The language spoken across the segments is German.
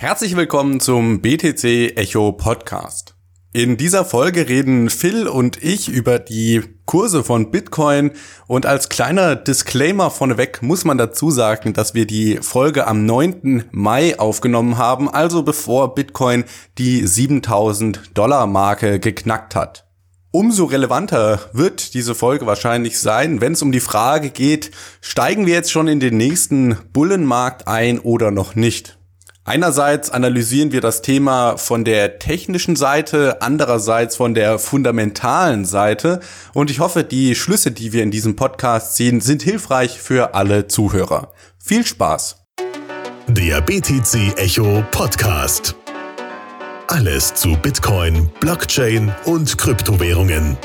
Herzlich willkommen zum BTC Echo Podcast. In dieser Folge reden Phil und ich über die Kurse von Bitcoin und als kleiner Disclaimer vorneweg muss man dazu sagen, dass wir die Folge am 9. Mai aufgenommen haben, also bevor Bitcoin die 7000 Dollar Marke geknackt hat. Umso relevanter wird diese Folge wahrscheinlich sein, wenn es um die Frage geht, steigen wir jetzt schon in den nächsten Bullenmarkt ein oder noch nicht? Einerseits analysieren wir das Thema von der technischen Seite, andererseits von der fundamentalen Seite und ich hoffe, die Schlüsse, die wir in diesem Podcast ziehen, sind hilfreich für alle Zuhörer. Viel Spaß! Der BTC Echo Podcast. Alles zu Bitcoin, Blockchain und Kryptowährungen.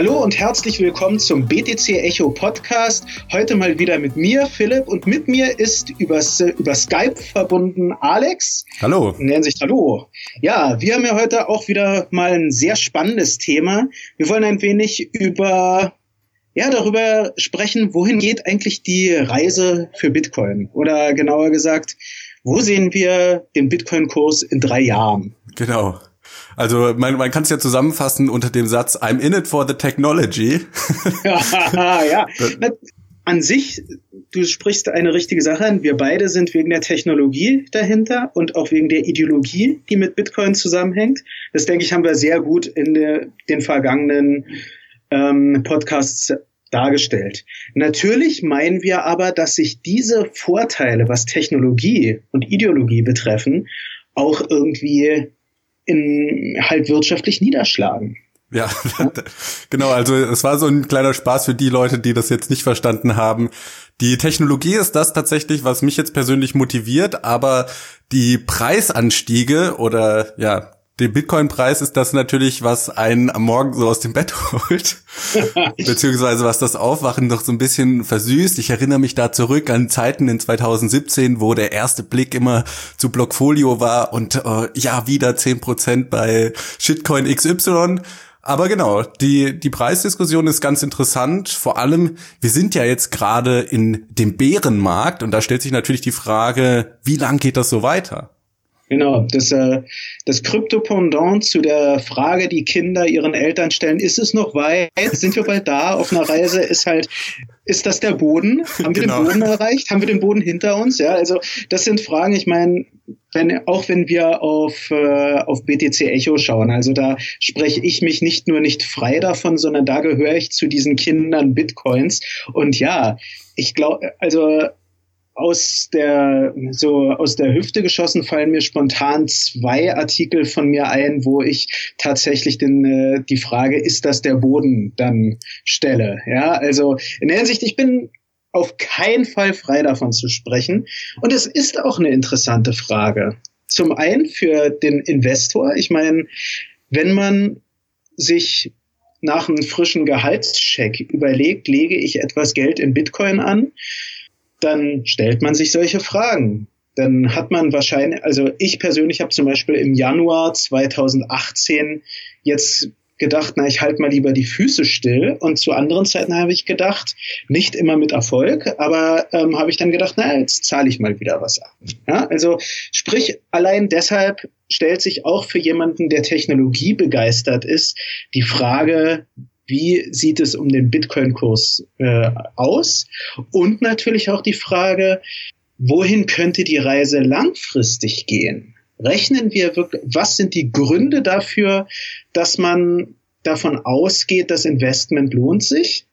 Hallo und herzlich willkommen zum BTC Echo Podcast. Heute mal wieder mit mir, Philipp, und mit mir ist übers, über Skype verbunden Alex. Hallo. Nennen sich Hallo. Ja, wir haben ja heute auch wieder mal ein sehr spannendes Thema. Wir wollen ein wenig über ja, darüber sprechen, wohin geht eigentlich die Reise für Bitcoin? Oder genauer gesagt, wo sehen wir den Bitcoin-Kurs in drei Jahren? Genau. Also man, man kann es ja zusammenfassen unter dem Satz I'm in it for the technology. ja, ja. An sich, du sprichst eine richtige Sache an. Wir beide sind wegen der Technologie dahinter und auch wegen der Ideologie, die mit Bitcoin zusammenhängt. Das denke ich, haben wir sehr gut in der, den vergangenen ähm, Podcasts dargestellt. Natürlich meinen wir aber, dass sich diese Vorteile, was Technologie und Ideologie betreffen, auch irgendwie in halt wirtschaftlich niederschlagen. Ja, genau. Also es war so ein kleiner Spaß für die Leute, die das jetzt nicht verstanden haben. Die Technologie ist das tatsächlich, was mich jetzt persönlich motiviert, aber die Preisanstiege oder ja dem Bitcoin-Preis ist das natürlich, was einen am Morgen so aus dem Bett holt. Beziehungsweise was das Aufwachen noch so ein bisschen versüßt. Ich erinnere mich da zurück an Zeiten in 2017, wo der erste Blick immer zu Blockfolio war und äh, ja, wieder zehn Prozent bei Shitcoin XY. Aber genau, die, die Preisdiskussion ist ganz interessant. Vor allem, wir sind ja jetzt gerade in dem Bärenmarkt und da stellt sich natürlich die Frage, wie lang geht das so weiter? Genau, das, äh, das Krypto-Pendant zu der Frage, die Kinder ihren Eltern stellen, ist es noch weit? Sind wir bald da auf einer Reise? Ist halt, ist das der Boden? Haben wir genau. den Boden erreicht? Haben wir den Boden hinter uns? Ja, also das sind Fragen, ich meine, wenn, auch wenn wir auf, äh, auf BTC Echo schauen, also da spreche ich mich nicht nur nicht frei davon, sondern da gehöre ich zu diesen Kindern Bitcoins. Und ja, ich glaube, also aus der so aus der Hüfte geschossen fallen mir spontan zwei Artikel von mir ein, wo ich tatsächlich den, äh, die Frage, ist das der Boden, dann stelle. Ja, also in der Hinsicht, ich bin auf keinen Fall frei davon zu sprechen. Und es ist auch eine interessante Frage. Zum einen für den Investor. Ich meine, wenn man sich nach einem frischen Gehaltscheck überlegt, lege ich etwas Geld in Bitcoin an, dann stellt man sich solche Fragen. Dann hat man wahrscheinlich, also ich persönlich habe zum Beispiel im Januar 2018 jetzt gedacht, na, ich halte mal lieber die Füße still. Und zu anderen Zeiten habe ich gedacht, nicht immer mit Erfolg, aber ähm, habe ich dann gedacht, na, jetzt zahle ich mal wieder was ab. Ja, also sprich, allein deshalb stellt sich auch für jemanden, der Technologie begeistert ist, die Frage, wie sieht es um den Bitcoin-Kurs äh, aus? Und natürlich auch die Frage, wohin könnte die Reise langfristig gehen? Rechnen wir wirklich, was sind die Gründe dafür, dass man davon ausgeht, das Investment lohnt sich?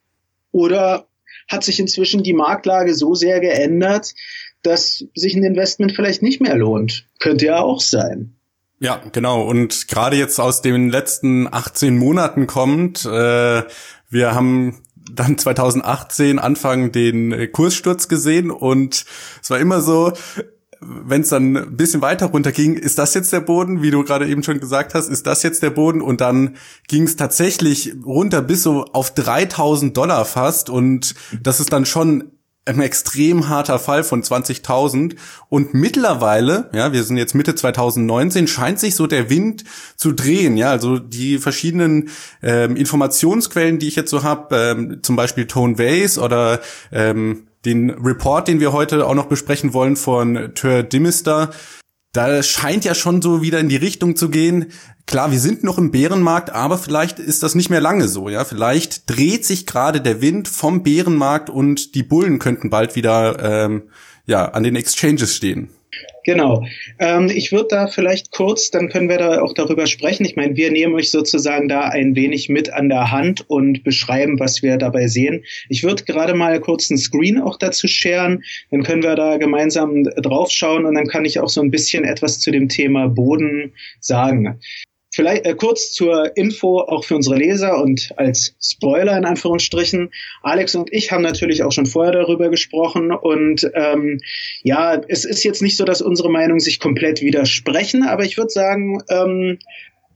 Oder hat sich inzwischen die Marktlage so sehr geändert, dass sich ein Investment vielleicht nicht mehr lohnt? Könnte ja auch sein. Ja, genau. Und gerade jetzt aus den letzten 18 Monaten kommt, äh, wir haben dann 2018 Anfang den Kurssturz gesehen und es war immer so, wenn es dann ein bisschen weiter runter ging, ist das jetzt der Boden, wie du gerade eben schon gesagt hast, ist das jetzt der Boden? Und dann ging es tatsächlich runter bis so auf 3000 Dollar fast. Und das ist dann schon ein extrem harter Fall von 20.000 und mittlerweile, ja, wir sind jetzt Mitte 2019, scheint sich so der Wind zu drehen, ja, also die verschiedenen ähm, Informationsquellen, die ich jetzt so habe, ähm, zum Beispiel Tone Vase oder ähm, den Report, den wir heute auch noch besprechen wollen von Tör Dimister, da scheint ja schon so wieder in die Richtung zu gehen. Klar, wir sind noch im Bärenmarkt, aber vielleicht ist das nicht mehr lange so, ja. Vielleicht dreht sich gerade der Wind vom Bärenmarkt und die Bullen könnten bald wieder ähm, ja an den Exchanges stehen. Genau. Ähm, ich würde da vielleicht kurz, dann können wir da auch darüber sprechen. Ich meine, wir nehmen euch sozusagen da ein wenig mit an der Hand und beschreiben, was wir dabei sehen. Ich würde gerade mal kurz einen Screen auch dazu sharen. Dann können wir da gemeinsam draufschauen und dann kann ich auch so ein bisschen etwas zu dem Thema Boden sagen. Vielleicht äh, kurz zur Info auch für unsere Leser und als Spoiler in Anführungsstrichen. Alex und ich haben natürlich auch schon vorher darüber gesprochen und ähm, ja, es ist jetzt nicht so, dass unsere Meinungen sich komplett widersprechen, aber ich würde sagen, ähm,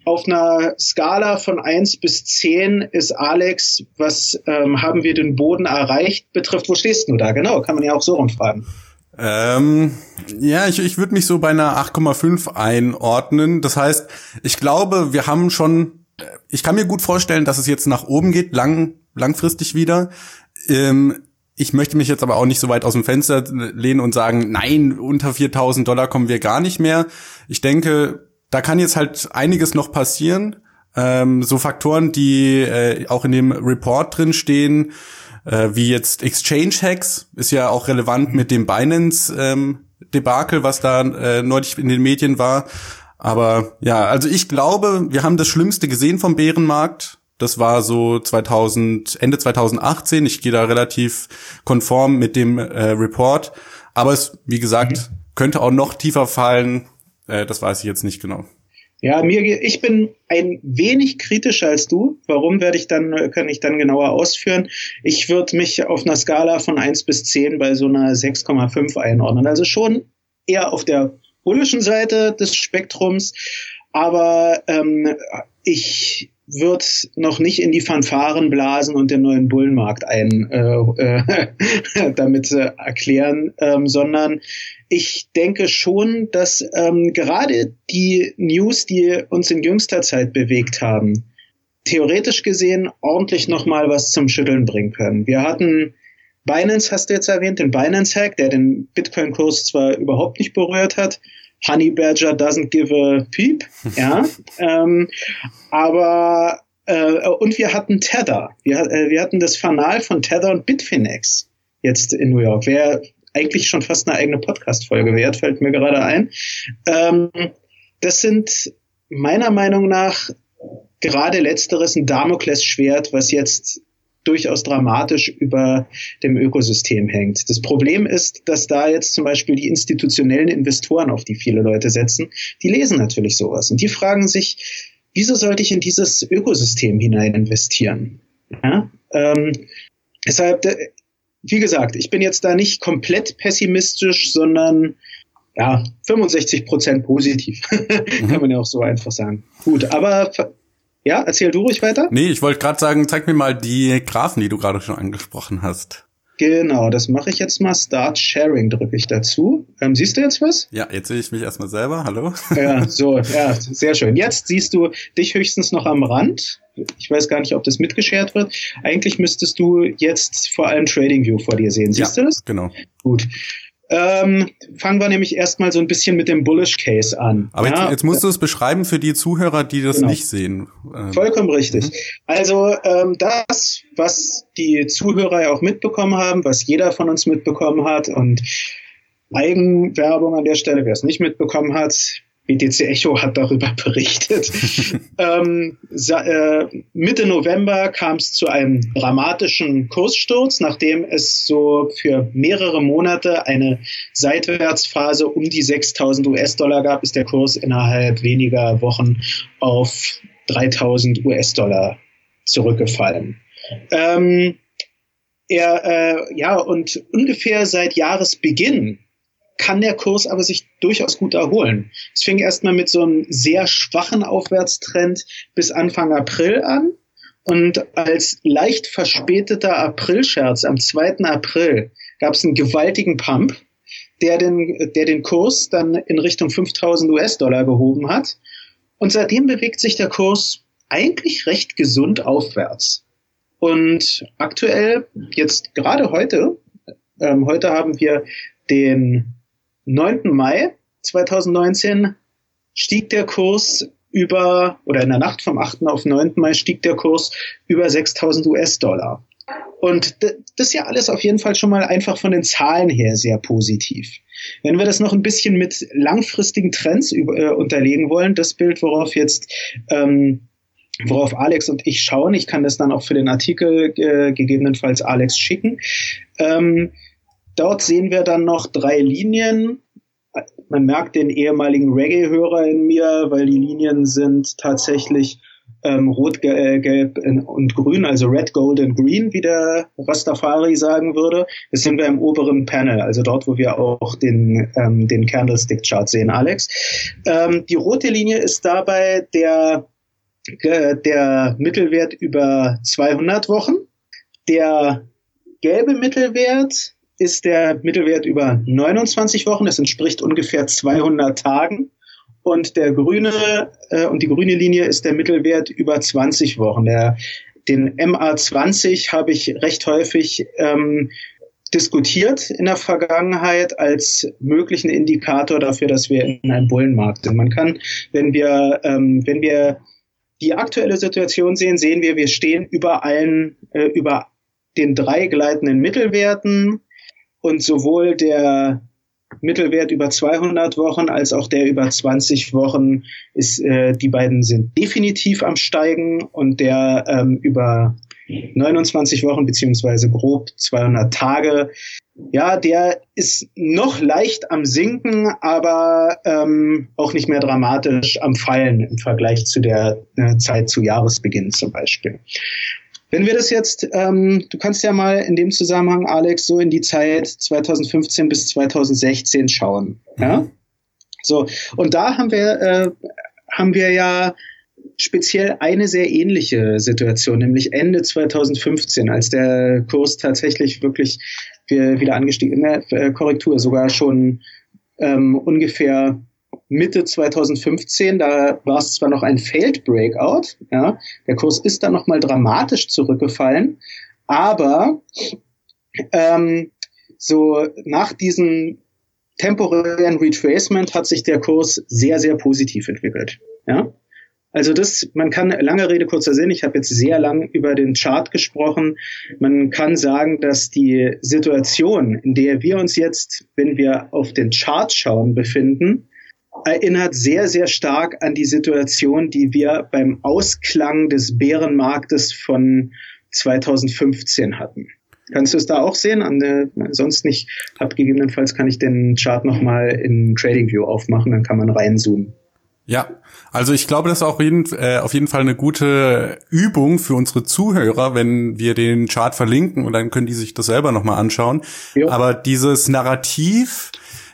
auf einer Skala von eins bis zehn ist Alex, was ähm, haben wir den Boden erreicht betrifft, wo stehst du da? Genau, kann man ja auch so rumfragen. Ähm, ja, ich, ich würde mich so bei einer 8,5 einordnen. Das heißt, ich glaube, wir haben schon, ich kann mir gut vorstellen, dass es jetzt nach oben geht, lang, langfristig wieder. Ähm, ich möchte mich jetzt aber auch nicht so weit aus dem Fenster lehnen und sagen, nein, unter 4000 Dollar kommen wir gar nicht mehr. Ich denke, da kann jetzt halt einiges noch passieren. Ähm, so Faktoren, die äh, auch in dem Report drin stehen, äh, wie jetzt Exchange Hacks ist ja auch relevant mit dem Binance ähm, Debakel, was da äh, neulich in den Medien war. Aber ja, also ich glaube, wir haben das Schlimmste gesehen vom Bärenmarkt. Das war so 2000, Ende 2018. Ich gehe da relativ konform mit dem äh, Report. Aber es, wie gesagt, mhm. könnte auch noch tiefer fallen. Äh, das weiß ich jetzt nicht genau. Ja, mir, ich bin ein wenig kritischer als du. Warum werde ich dann, kann ich dann genauer ausführen? Ich würde mich auf einer Skala von eins bis zehn bei so einer 6,5 einordnen. Also schon eher auf der bullischen Seite des Spektrums. Aber ähm, ich würde noch nicht in die Fanfaren blasen und den neuen Bullenmarkt ein äh, äh, damit äh, erklären, ähm, sondern ich denke schon, dass ähm, gerade die News, die uns in jüngster Zeit bewegt haben, theoretisch gesehen ordentlich nochmal was zum Schütteln bringen können. Wir hatten Binance, hast du jetzt erwähnt, den Binance-Hack, der den Bitcoin-Kurs zwar überhaupt nicht berührt hat, Honey Badger doesn't give a peep, ja, ähm, aber äh, und wir hatten Tether, wir, äh, wir hatten das Fanal von Tether und Bitfinex jetzt in New York. Wer eigentlich schon fast eine eigene Podcast-Folge wert, fällt mir gerade ein. Ähm, das sind meiner Meinung nach gerade letzteres ein Damoklesschwert, was jetzt durchaus dramatisch über dem Ökosystem hängt. Das Problem ist, dass da jetzt zum Beispiel die institutionellen Investoren, auf die viele Leute setzen, die lesen natürlich sowas und die fragen sich, wieso sollte ich in dieses Ökosystem hinein investieren? Ja? Ähm, deshalb wie gesagt, ich bin jetzt da nicht komplett pessimistisch, sondern ja, 65 Prozent positiv. Kann man ja auch so einfach sagen. Gut, aber ja, erzähl du ruhig weiter. Nee, ich wollte gerade sagen, zeig mir mal die Graphen, die du gerade schon angesprochen hast. Genau, das mache ich jetzt mal. Start Sharing drücke ich dazu. Ähm, siehst du jetzt was? Ja, jetzt sehe ich mich erstmal selber. Hallo. Ja, so, ja, sehr schön. Jetzt siehst du dich höchstens noch am Rand. Ich weiß gar nicht, ob das mitgeschert wird. Eigentlich müsstest du jetzt vor allem TradingView vor dir sehen. Siehst ja, du das? Genau. Gut. Ähm, fangen wir nämlich erstmal so ein bisschen mit dem Bullish Case an. Aber ja, jetzt, jetzt, musst du es beschreiben für die Zuhörer, die das genau. nicht sehen. Ähm, Vollkommen richtig. Mhm. Also ähm, das, was die Zuhörer ja auch mitbekommen haben, was jeder von uns mitbekommen hat und Eigenwerbung an der Stelle, wer es nicht mitbekommen hat, BTC Echo hat darüber berichtet. ähm, äh, Mitte November kam es zu einem dramatischen Kurssturz, nachdem es so für mehrere Monate eine Seitwärtsphase um die 6000 US-Dollar gab, ist der Kurs innerhalb weniger Wochen auf 3000 US-Dollar zurückgefallen. Ähm, er, äh, ja, und ungefähr seit Jahresbeginn kann der Kurs aber sich durchaus gut erholen. Es fing erstmal mit so einem sehr schwachen Aufwärtstrend bis Anfang April an. Und als leicht verspäteter Aprilscherz am 2. April gab es einen gewaltigen Pump, der den, der den Kurs dann in Richtung 5000 US-Dollar gehoben hat. Und seitdem bewegt sich der Kurs eigentlich recht gesund aufwärts. Und aktuell, jetzt gerade heute, ähm, heute haben wir den 9. Mai 2019, stieg der Kurs über, oder in der Nacht vom 8. auf 9. Mai stieg der Kurs über 6000 US-Dollar. Und das ist ja alles auf jeden Fall schon mal einfach von den Zahlen her sehr positiv. Wenn wir das noch ein bisschen mit langfristigen Trends über, äh, unterlegen wollen, das Bild, worauf jetzt ähm, worauf Alex und ich schauen, ich kann das dann auch für den Artikel äh, gegebenenfalls Alex schicken. Ähm, dort sehen wir dann noch drei Linien, man merkt den ehemaligen Reggae-Hörer in mir, weil die Linien sind tatsächlich ähm, rot, äh, gelb und grün, also red, gold and green, wie der Rastafari sagen würde. Das sind wir im oberen Panel, also dort, wo wir auch den, ähm, den Candlestick-Chart sehen, Alex. Ähm, die rote Linie ist dabei der, der Mittelwert über 200 Wochen. Der gelbe Mittelwert ist der Mittelwert über 29 Wochen. Das entspricht ungefähr 200 Tagen. Und der grüne äh, und die grüne Linie ist der Mittelwert über 20 Wochen. Der, den MA20 habe ich recht häufig ähm, diskutiert in der Vergangenheit als möglichen Indikator dafür, dass wir in einem Bullenmarkt sind. Man kann, wenn wir, ähm, wenn wir die aktuelle Situation sehen, sehen wir, wir stehen über allen, äh, über den drei gleitenden Mittelwerten und sowohl der Mittelwert über 200 Wochen als auch der über 20 Wochen ist, äh, die beiden sind definitiv am steigen und der ähm, über 29 Wochen beziehungsweise grob 200 Tage, ja, der ist noch leicht am sinken, aber ähm, auch nicht mehr dramatisch am fallen im Vergleich zu der äh, Zeit zu Jahresbeginn zum Beispiel. Wenn wir das jetzt, ähm, du kannst ja mal in dem Zusammenhang, Alex, so in die Zeit 2015 bis 2016 schauen. Mhm. Ja? So, und da haben wir, äh, haben wir ja speziell eine sehr ähnliche Situation, nämlich Ende 2015, als der Kurs tatsächlich wirklich wieder angestiegen, in der äh, Korrektur sogar schon ähm, ungefähr Mitte 2015, da war es zwar noch ein Failed Breakout, ja, der Kurs ist dann nochmal dramatisch zurückgefallen, aber ähm, so nach diesem temporären Retracement hat sich der Kurs sehr, sehr positiv entwickelt. Ja? Also das, man kann, lange Rede, kurzer Sinn, ich habe jetzt sehr lang über den Chart gesprochen. Man kann sagen, dass die Situation, in der wir uns jetzt, wenn wir auf den Chart schauen, befinden, erinnert sehr, sehr stark an die Situation, die wir beim Ausklang des Bärenmarktes von 2015 hatten. Kannst du es da auch sehen? An der, sonst nicht. Hab gegebenenfalls kann ich den Chart nochmal in TradingView aufmachen, dann kann man reinzoomen. Ja, also ich glaube, das ist auch jeden, äh, auf jeden Fall eine gute Übung für unsere Zuhörer, wenn wir den Chart verlinken und dann können die sich das selber nochmal anschauen. Jo. Aber dieses Narrativ,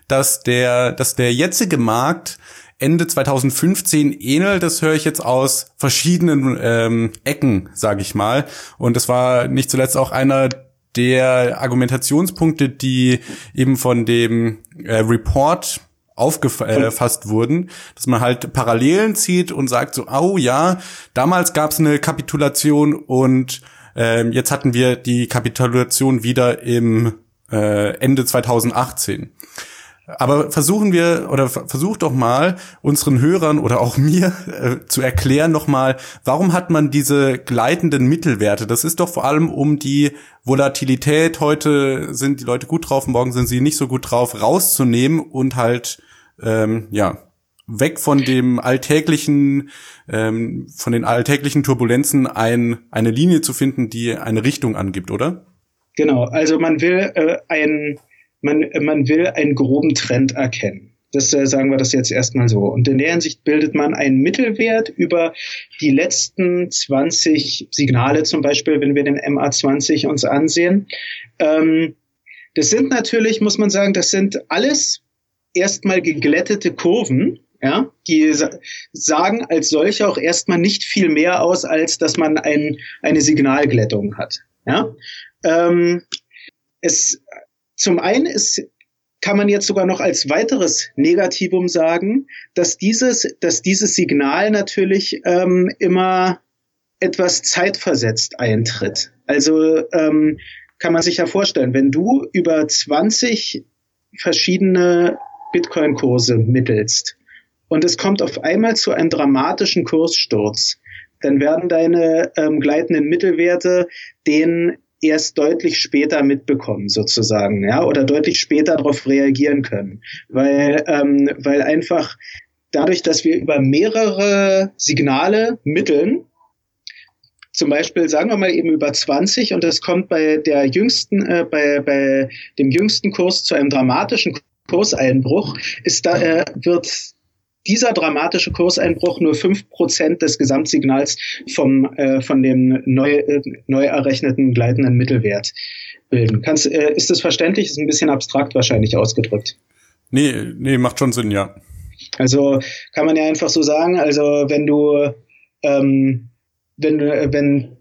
dass der, dass der jetzige Markt Ende 2015 ähnelt, das höre ich jetzt aus verschiedenen ähm, Ecken, sage ich mal. Und das war nicht zuletzt auch einer der Argumentationspunkte, die eben von dem äh, Report aufgefasst äh, wurden, dass man halt Parallelen zieht und sagt so, oh ja, damals gab es eine Kapitulation und ähm, jetzt hatten wir die Kapitulation wieder im äh, Ende 2018. Aber versuchen wir oder versucht doch mal unseren Hörern oder auch mir äh, zu erklären nochmal, warum hat man diese gleitenden Mittelwerte? Das ist doch vor allem um die Volatilität. Heute sind die Leute gut drauf, morgen sind sie nicht so gut drauf, rauszunehmen und halt ähm, ja weg von dem alltäglichen, ähm, von den alltäglichen Turbulenzen ein, eine Linie zu finden, die eine Richtung angibt, oder? Genau, also man will äh, ein man, man will einen groben Trend erkennen. Das äh, sagen wir das jetzt erstmal so. Und in der Hinsicht bildet man einen Mittelwert über die letzten 20 Signale, zum Beispiel, wenn wir den MA20 uns ansehen. Ähm, das sind natürlich, muss man sagen, das sind alles erstmal geglättete Kurven, ja, die sagen als solche auch erstmal nicht viel mehr aus, als dass man ein, eine Signalglättung hat. Ja, ähm, es zum einen ist kann man jetzt sogar noch als weiteres Negativum sagen, dass dieses, dass dieses Signal natürlich ähm, immer etwas zeitversetzt eintritt. Also ähm, kann man sich ja vorstellen, wenn du über 20 verschiedene Bitcoin-Kurse mittelst und es kommt auf einmal zu einem dramatischen Kurssturz, dann werden deine ähm, gleitenden Mittelwerte den erst deutlich später mitbekommen sozusagen, ja, oder deutlich später darauf reagieren können, weil ähm, weil einfach dadurch, dass wir über mehrere Signale mitteln, zum Beispiel sagen wir mal eben über 20 und es kommt bei der jüngsten, äh, bei, bei dem jüngsten Kurs zu einem dramatischen Kurseinbruch, ist da, äh, wird dieser dramatische Kurseinbruch nur fünf Prozent des Gesamtsignals vom, äh, von dem neu, äh, neu errechneten gleitenden Mittelwert bilden. Kannst, äh, ist das verständlich? Ist ein bisschen abstrakt wahrscheinlich ausgedrückt. Nee, nee, macht schon Sinn, ja. Also kann man ja einfach so sagen, also wenn du ähm, wenn, wenn,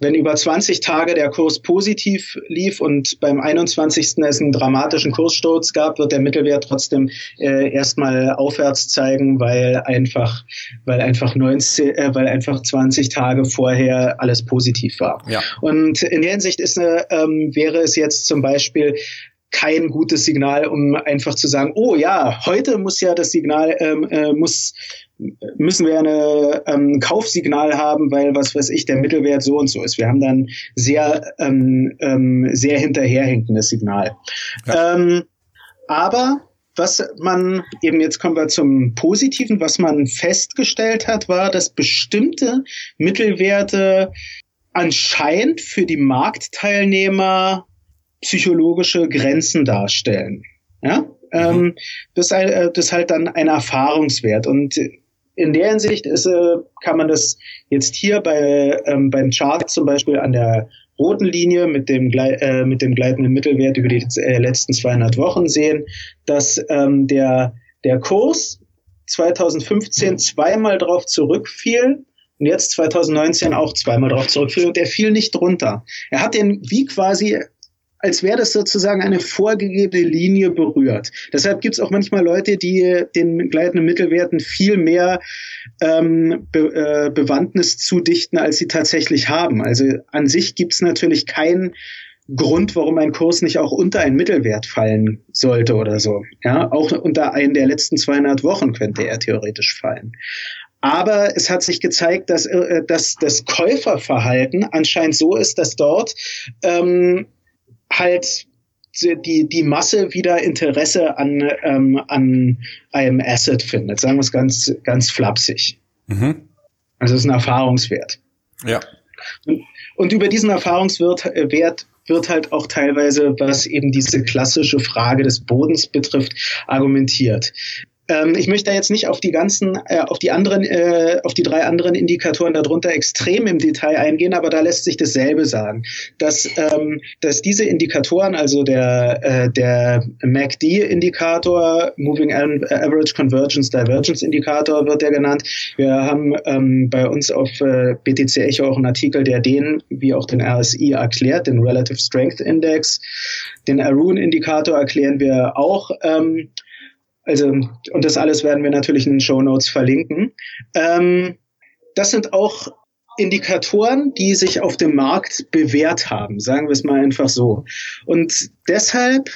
wenn über 20 Tage der Kurs positiv lief und beim 21. es einen dramatischen Kurssturz gab, wird der Mittelwert trotzdem äh, erstmal aufwärts zeigen, weil einfach, weil einfach 19, äh, weil einfach 20 Tage vorher alles positiv war. Ja. Und in der Hinsicht ist, äh, ähm, wäre es jetzt zum Beispiel kein gutes Signal, um einfach zu sagen, oh ja, heute muss ja das Signal, ähm, äh, muss, müssen wir eine ähm, Kaufsignal haben, weil was weiß ich, der Mittelwert so und so ist. Wir haben dann sehr, ähm, ähm, sehr hinterherhinkendes Signal. Ja. Ähm, aber was man eben jetzt kommen wir zum Positiven, was man festgestellt hat, war, dass bestimmte Mittelwerte anscheinend für die Marktteilnehmer psychologische Grenzen darstellen. Ja, ähm, mhm. das, äh, das ist halt dann ein Erfahrungswert und in der Hinsicht ist, äh, kann man das jetzt hier bei, ähm, beim Chart zum Beispiel an der roten Linie mit dem, äh, mit dem gleitenden Mittelwert über die äh, letzten 200 Wochen sehen, dass ähm, der, der Kurs 2015 zweimal drauf zurückfiel und jetzt 2019 auch zweimal drauf zurückfiel und er fiel nicht drunter. Er hat den wie quasi als wäre das sozusagen eine vorgegebene Linie berührt. Deshalb gibt es auch manchmal Leute, die den gleitenden Mittelwerten viel mehr ähm, Be äh, Bewandtnis zudichten, als sie tatsächlich haben. Also an sich gibt es natürlich keinen Grund, warum ein Kurs nicht auch unter einen Mittelwert fallen sollte oder so. Ja, auch unter einen der letzten 200 Wochen könnte er theoretisch fallen. Aber es hat sich gezeigt, dass, äh, dass das Käuferverhalten anscheinend so ist, dass dort ähm, halt die, die Masse wieder Interesse an, ähm, an einem Asset findet. Sagen wir es ganz, ganz flapsig. Mhm. Also es ist ein Erfahrungswert. Ja. Und, und über diesen Erfahrungswert äh, Wert wird halt auch teilweise, was eben diese klassische Frage des Bodens betrifft, argumentiert. Ähm, ich möchte da jetzt nicht auf die ganzen, äh, auf die anderen, äh, auf die drei anderen Indikatoren darunter extrem im Detail eingehen, aber da lässt sich dasselbe sagen, dass, ähm, dass diese Indikatoren, also der, äh, der MACD-Indikator, Moving Average Convergence Divergence Indikator wird der genannt. Wir haben ähm, bei uns auf äh, BTC Echo auch einen Artikel, der den, wie auch den RSI erklärt, den Relative Strength Index. Den Arun-Indikator erklären wir auch. Ähm, also, und das alles werden wir natürlich in den Show Notes verlinken. Ähm, das sind auch Indikatoren, die sich auf dem Markt bewährt haben, sagen wir es mal einfach so. Und deshalb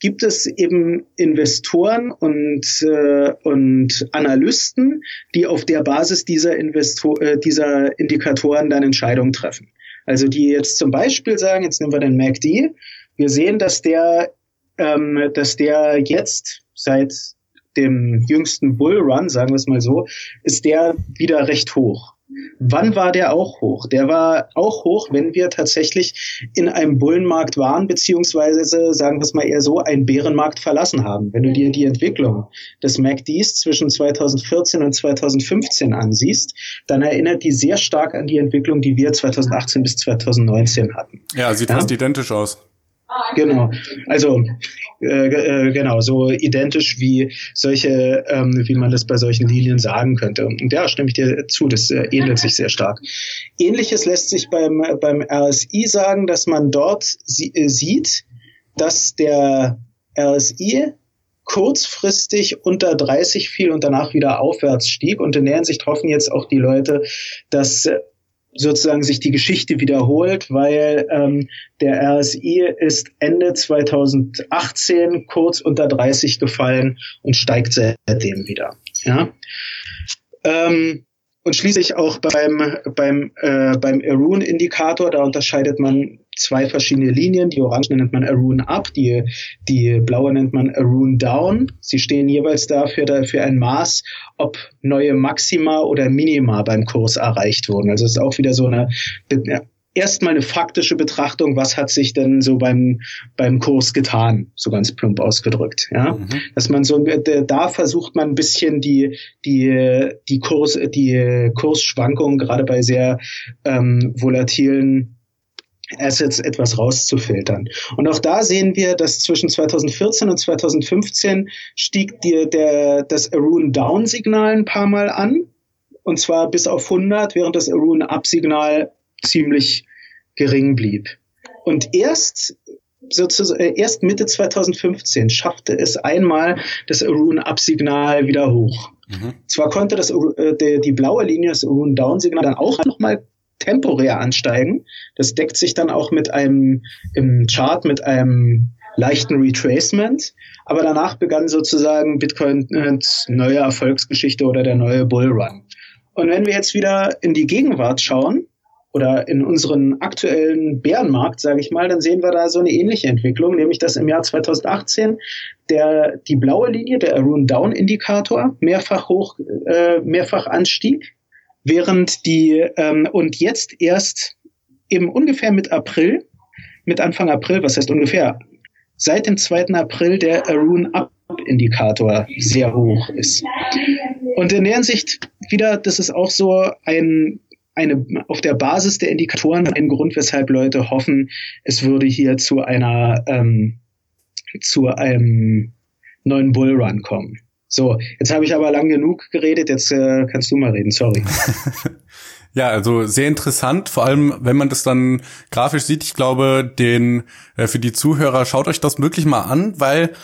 gibt es eben Investoren und, äh, und Analysten, die auf der Basis dieser, Investor äh, dieser Indikatoren dann Entscheidungen treffen. Also die jetzt zum Beispiel sagen, jetzt nehmen wir den MACD, wir sehen, dass der, ähm, dass der jetzt seit dem jüngsten Bullrun, sagen wir es mal so, ist der wieder recht hoch. Wann war der auch hoch? Der war auch hoch, wenn wir tatsächlich in einem Bullenmarkt waren, beziehungsweise, sagen wir es mal eher so, einen Bärenmarkt verlassen haben. Wenn du dir die Entwicklung des MACDs zwischen 2014 und 2015 ansiehst, dann erinnert die sehr stark an die Entwicklung, die wir 2018 bis 2019 hatten. Ja, sieht ja? fast identisch aus. Genau, also äh, äh, genau, so identisch wie solche, ähm, wie man das bei solchen Linien sagen könnte. Und ja, stimme ich dir zu, das äh, ähnelt sich sehr stark. Ähnliches lässt sich beim, beim RSI sagen, dass man dort sie, äh, sieht, dass der RSI kurzfristig unter 30 fiel und danach wieder aufwärts stieg. Und in der Hinsicht hoffen jetzt auch die Leute, dass sozusagen sich die Geschichte wiederholt, weil ähm, der RSI ist Ende 2018 kurz unter 30 gefallen und steigt seitdem wieder. Ja. Ähm, und schließlich auch beim, beim, äh, beim Arun-Indikator, da unterscheidet man zwei verschiedene Linien. Die orange nennt man Arun Up, die, die blaue nennt man Arun Down. Sie stehen jeweils dafür, dafür ein Maß, ob neue Maxima oder Minima beim Kurs erreicht wurden. Also es ist auch wieder so eine, erstmal eine faktische Betrachtung, was hat sich denn so beim, beim Kurs getan, so ganz plump ausgedrückt, ja. Mhm. Dass man so, da versucht man ein bisschen die, die, die Kurs, die Kursschwankungen gerade bei sehr ähm, volatilen Assets etwas rauszufiltern. Und auch da sehen wir, dass zwischen 2014 und 2015 stieg die, der, das Arun Down Signal ein paar Mal an. Und zwar bis auf 100, während das Arun Up Signal ziemlich gering blieb. Und erst sozusagen äh, erst Mitte 2015 schaffte es einmal das Arun-Up-Signal wieder hoch. Mhm. Zwar konnte das äh, die, die blaue Linie, das Arun-Down-Signal, dann auch nochmal temporär ansteigen. Das deckt sich dann auch mit einem im Chart mit einem leichten Retracement. Aber danach begann sozusagen Bitcoins äh, neue Erfolgsgeschichte oder der neue Bullrun. Und wenn wir jetzt wieder in die Gegenwart schauen, oder in unseren aktuellen Bärenmarkt, sage ich mal, dann sehen wir da so eine ähnliche Entwicklung, nämlich dass im Jahr 2018 der die blaue Linie, der Arun Down Indikator, mehrfach hoch, äh, mehrfach anstieg, während die ähm, und jetzt erst eben ungefähr mit April, mit Anfang April, was heißt ungefähr, seit dem 2. April der Arun Up Indikator sehr hoch ist. Und in der Hinsicht wieder, das ist auch so ein eine, auf der Basis der Indikatoren ein Grund, weshalb Leute hoffen, es würde hier zu einer, ähm, zu einem neuen Bullrun kommen. So, jetzt habe ich aber lang genug geredet, jetzt äh, kannst du mal reden, sorry. Ja, also sehr interessant, vor allem wenn man das dann grafisch sieht. Ich glaube, den äh, für die Zuhörer schaut euch das wirklich mal an, weil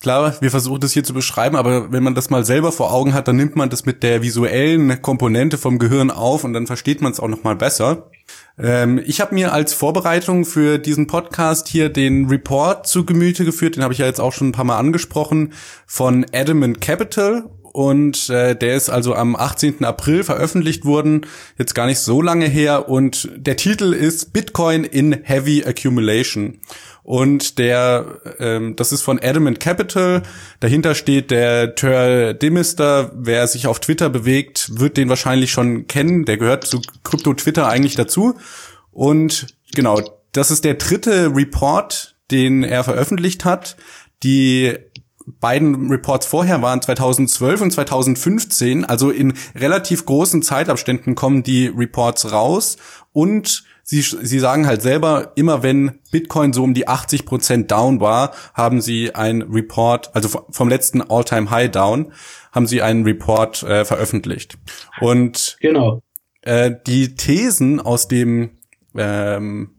Klar, wir versuchen das hier zu beschreiben, aber wenn man das mal selber vor Augen hat, dann nimmt man das mit der visuellen Komponente vom Gehirn auf und dann versteht man es auch noch mal besser. Ähm, ich habe mir als Vorbereitung für diesen Podcast hier den Report zu Gemüte geführt, den habe ich ja jetzt auch schon ein paar Mal angesprochen, von Adamant Capital und äh, der ist also am 18. April veröffentlicht worden, jetzt gar nicht so lange her und der Titel ist Bitcoin in Heavy Accumulation. Und der, ähm, das ist von Adamant Capital. Dahinter steht der Ter Demister. Wer sich auf Twitter bewegt, wird den wahrscheinlich schon kennen. Der gehört zu Krypto Twitter eigentlich dazu. Und genau, das ist der dritte Report, den er veröffentlicht hat. Die beiden Reports vorher waren 2012 und 2015, also in relativ großen Zeitabständen kommen die Reports raus und sie, sie sagen halt selber, immer wenn Bitcoin so um die 80 Prozent down war, haben sie ein Report, also vom letzten All-Time-High down, haben sie einen Report äh, veröffentlicht. Und genau. äh, die Thesen aus dem ähm,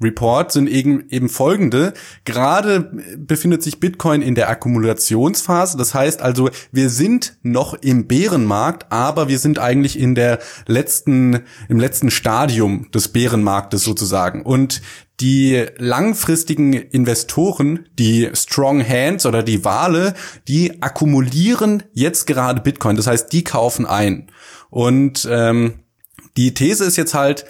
Report sind eben, eben folgende. Gerade befindet sich Bitcoin in der Akkumulationsphase. Das heißt also, wir sind noch im Bärenmarkt, aber wir sind eigentlich in der letzten, im letzten Stadium des Bärenmarktes sozusagen. Und die langfristigen Investoren, die Strong Hands oder die Wale, die akkumulieren jetzt gerade Bitcoin. Das heißt, die kaufen ein. Und ähm, die These ist jetzt halt,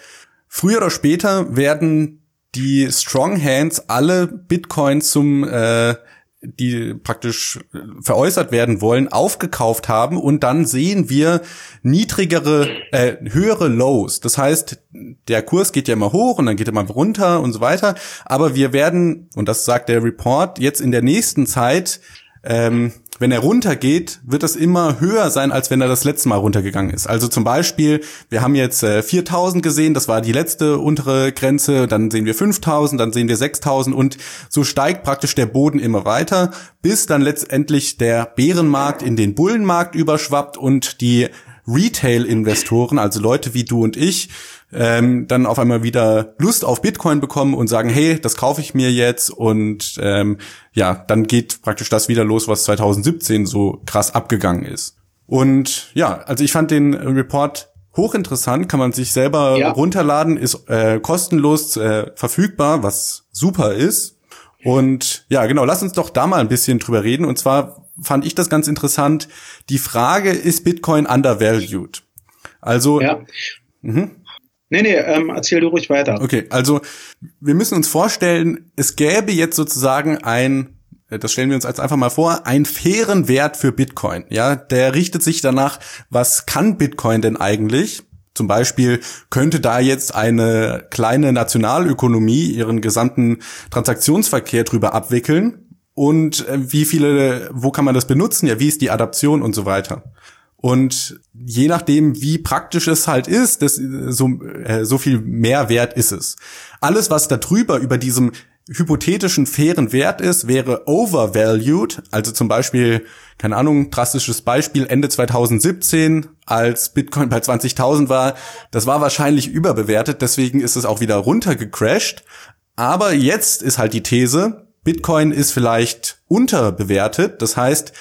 früher oder später werden die Strong Hands alle Bitcoins zum äh, die praktisch veräußert werden wollen, aufgekauft haben und dann sehen wir niedrigere, äh, höhere Lows. Das heißt, der Kurs geht ja immer hoch und dann geht er mal runter und so weiter. Aber wir werden, und das sagt der Report, jetzt in der nächsten Zeit ähm, wenn er runtergeht, wird das immer höher sein, als wenn er das letzte Mal runtergegangen ist. Also zum Beispiel, wir haben jetzt äh, 4000 gesehen, das war die letzte untere Grenze, dann sehen wir 5000, dann sehen wir 6000 und so steigt praktisch der Boden immer weiter, bis dann letztendlich der Bärenmarkt in den Bullenmarkt überschwappt und die Retail-Investoren, also Leute wie du und ich, ähm, dann auf einmal wieder Lust auf Bitcoin bekommen und sagen, hey, das kaufe ich mir jetzt und ähm, ja, dann geht praktisch das wieder los, was 2017 so krass abgegangen ist. Und ja, also ich fand den Report hochinteressant, kann man sich selber ja. runterladen, ist äh, kostenlos äh, verfügbar, was super ist. Und ja, genau, lass uns doch da mal ein bisschen drüber reden. Und zwar fand ich das ganz interessant. Die Frage, ist Bitcoin undervalued? Also, ja. Mhm. Nee, nee, ähm, erzähl du ruhig weiter. Okay, also wir müssen uns vorstellen, es gäbe jetzt sozusagen ein, äh, das stellen wir uns als einfach mal vor, einen fairen Wert für Bitcoin. Ja, der richtet sich danach, was kann Bitcoin denn eigentlich? Zum Beispiel könnte da jetzt eine kleine Nationalökonomie ihren gesamten Transaktionsverkehr drüber abwickeln und äh, wie viele, wo kann man das benutzen? Ja, wie ist die Adaption und so weiter. Und je nachdem, wie praktisch es halt ist, das, so, äh, so viel mehr wert ist es. Alles, was da drüber über diesem hypothetischen fairen Wert ist, wäre overvalued. Also zum Beispiel, keine Ahnung, drastisches Beispiel, Ende 2017, als Bitcoin bei 20.000 war, das war wahrscheinlich überbewertet, deswegen ist es auch wieder runtergecrashed. Aber jetzt ist halt die These, Bitcoin ist vielleicht unterbewertet. Das heißt,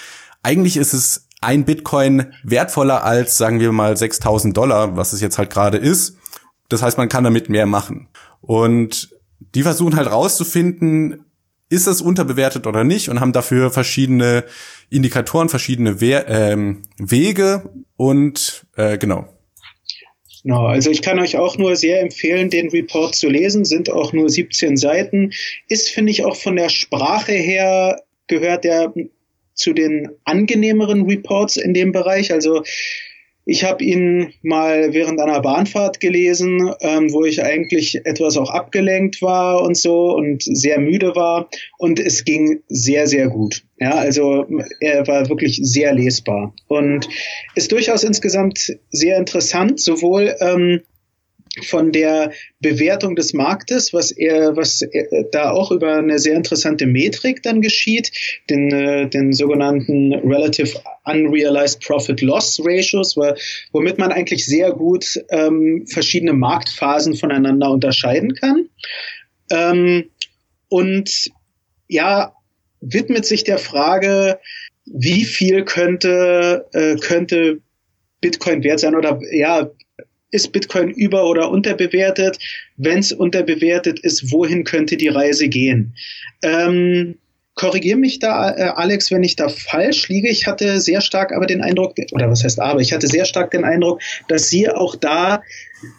eigentlich ist es ein Bitcoin wertvoller als, sagen wir mal, 6000 Dollar, was es jetzt halt gerade ist. Das heißt, man kann damit mehr machen. Und die versuchen halt rauszufinden, ist es unterbewertet oder nicht und haben dafür verschiedene Indikatoren, verschiedene We ähm, Wege und äh, genau. Genau, also ich kann euch auch nur sehr empfehlen, den Report zu lesen, sind auch nur 17 Seiten, ist, finde ich, auch von der Sprache her gehört der zu den angenehmeren Reports in dem Bereich. Also ich habe ihn mal während einer Bahnfahrt gelesen, ähm, wo ich eigentlich etwas auch abgelenkt war und so und sehr müde war. Und es ging sehr, sehr gut. Ja, also er war wirklich sehr lesbar und ist durchaus insgesamt sehr interessant, sowohl ähm, von der Bewertung des Marktes, was er, was er, da auch über eine sehr interessante Metrik dann geschieht, den, äh, den sogenannten Relative Unrealized Profit Loss Ratios, womit man eigentlich sehr gut ähm, verschiedene Marktphasen voneinander unterscheiden kann. Ähm, und ja, widmet sich der Frage, wie viel könnte, äh, könnte Bitcoin wert sein oder ja, ist Bitcoin über- oder unterbewertet? Wenn es unterbewertet ist, wohin könnte die Reise gehen? Ähm, Korrigiere mich da, äh, Alex, wenn ich da falsch liege. Ich hatte sehr stark aber den Eindruck, oder was heißt aber, ich hatte sehr stark den Eindruck, dass Sie auch da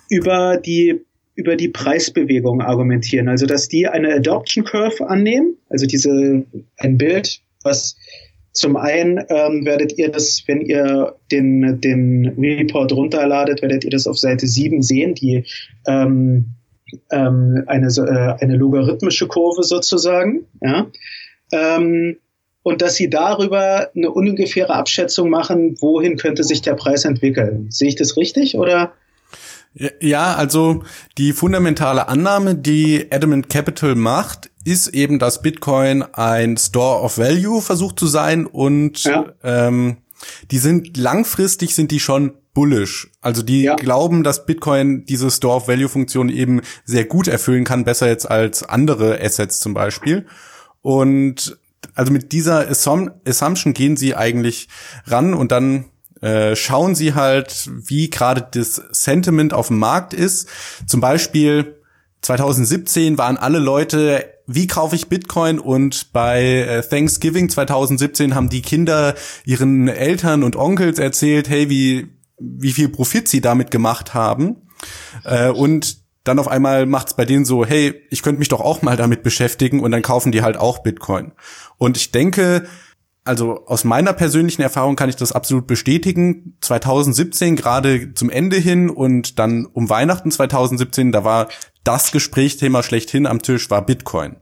über die über die Preisbewegung argumentieren. Also dass die eine Adoption Curve annehmen, also diese ein Bild, was zum einen ähm, werdet ihr das, wenn ihr den, den Report runterladet, werdet ihr das auf Seite 7 sehen, die ähm, ähm, eine, äh, eine logarithmische Kurve sozusagen. Ja? Ähm, und dass sie darüber eine ungefähre Abschätzung machen, wohin könnte sich der Preis entwickeln. Sehe ich das richtig oder? Ja, also die fundamentale Annahme, die Adamant Capital macht, ist eben, dass Bitcoin ein Store of Value versucht zu sein und ja. ähm, die sind langfristig sind die schon bullish. Also die ja. glauben, dass Bitcoin diese Store of Value Funktion eben sehr gut erfüllen kann, besser jetzt als andere Assets zum Beispiel. Und also mit dieser Assumption gehen sie eigentlich ran und dann äh, schauen sie halt, wie gerade das Sentiment auf dem Markt ist. Zum Beispiel 2017 waren alle Leute, wie kaufe ich Bitcoin? Und bei äh, Thanksgiving 2017 haben die Kinder ihren Eltern und Onkels erzählt, hey, wie, wie viel Profit sie damit gemacht haben. Äh, und dann auf einmal macht's bei denen so, hey, ich könnte mich doch auch mal damit beschäftigen und dann kaufen die halt auch Bitcoin. Und ich denke, also aus meiner persönlichen Erfahrung kann ich das absolut bestätigen. 2017 gerade zum Ende hin und dann um Weihnachten 2017, da war das Gesprächsthema schlechthin am Tisch war Bitcoin.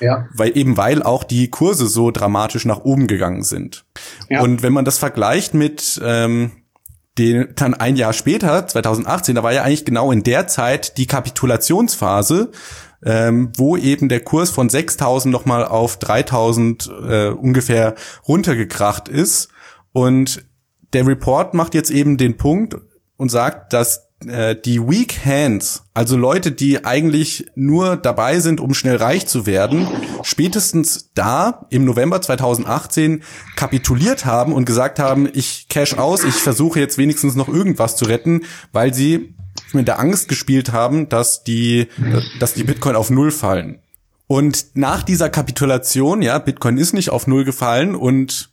Ja. Weil eben weil auch die Kurse so dramatisch nach oben gegangen sind. Ja. Und wenn man das vergleicht mit ähm, den, dann ein Jahr später, 2018, da war ja eigentlich genau in der Zeit die Kapitulationsphase, ähm, wo eben der Kurs von 6.000 nochmal auf 3.000 äh, ungefähr runtergekracht ist. Und der Report macht jetzt eben den Punkt und sagt, dass äh, die Weak Hands, also Leute, die eigentlich nur dabei sind, um schnell reich zu werden, spätestens da im November 2018 kapituliert haben und gesagt haben, ich cash aus, ich versuche jetzt wenigstens noch irgendwas zu retten, weil sie mit der Angst gespielt haben, dass die, dass die Bitcoin auf Null fallen. Und nach dieser Kapitulation, ja, Bitcoin ist nicht auf Null gefallen und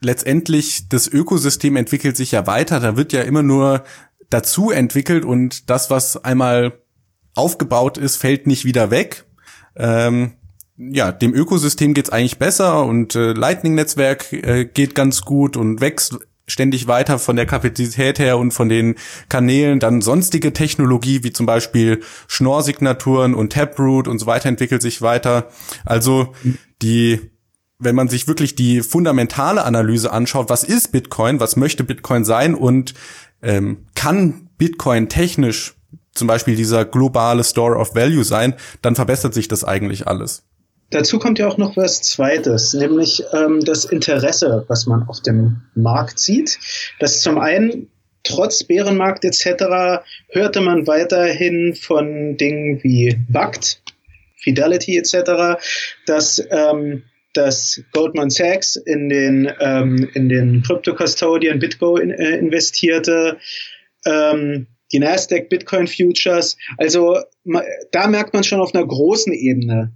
letztendlich das Ökosystem entwickelt sich ja weiter. Da wird ja immer nur dazu entwickelt und das, was einmal aufgebaut ist, fällt nicht wieder weg. Ähm, ja, dem Ökosystem geht's eigentlich besser und äh, Lightning-Netzwerk äh, geht ganz gut und wächst ständig weiter von der Kapazität her und von den Kanälen. Dann sonstige Technologie wie zum Beispiel Schnorr-Signaturen und Taproot und so weiter entwickelt sich weiter. Also die wenn man sich wirklich die fundamentale Analyse anschaut, was ist Bitcoin, was möchte Bitcoin sein und ähm, kann Bitcoin technisch zum Beispiel dieser globale Store of Value sein, dann verbessert sich das eigentlich alles. Dazu kommt ja auch noch was Zweites, nämlich ähm, das Interesse, was man auf dem Markt sieht. Das zum einen trotz Bärenmarkt etc. hörte man weiterhin von Dingen wie BACT, Fidelity etc., dass ähm, dass Goldman Sachs in den ähm, in den Crypto Custodian Bitgo in, äh, investierte, ähm, die Nasdaq Bitcoin Futures. Also da merkt man schon auf einer großen Ebene,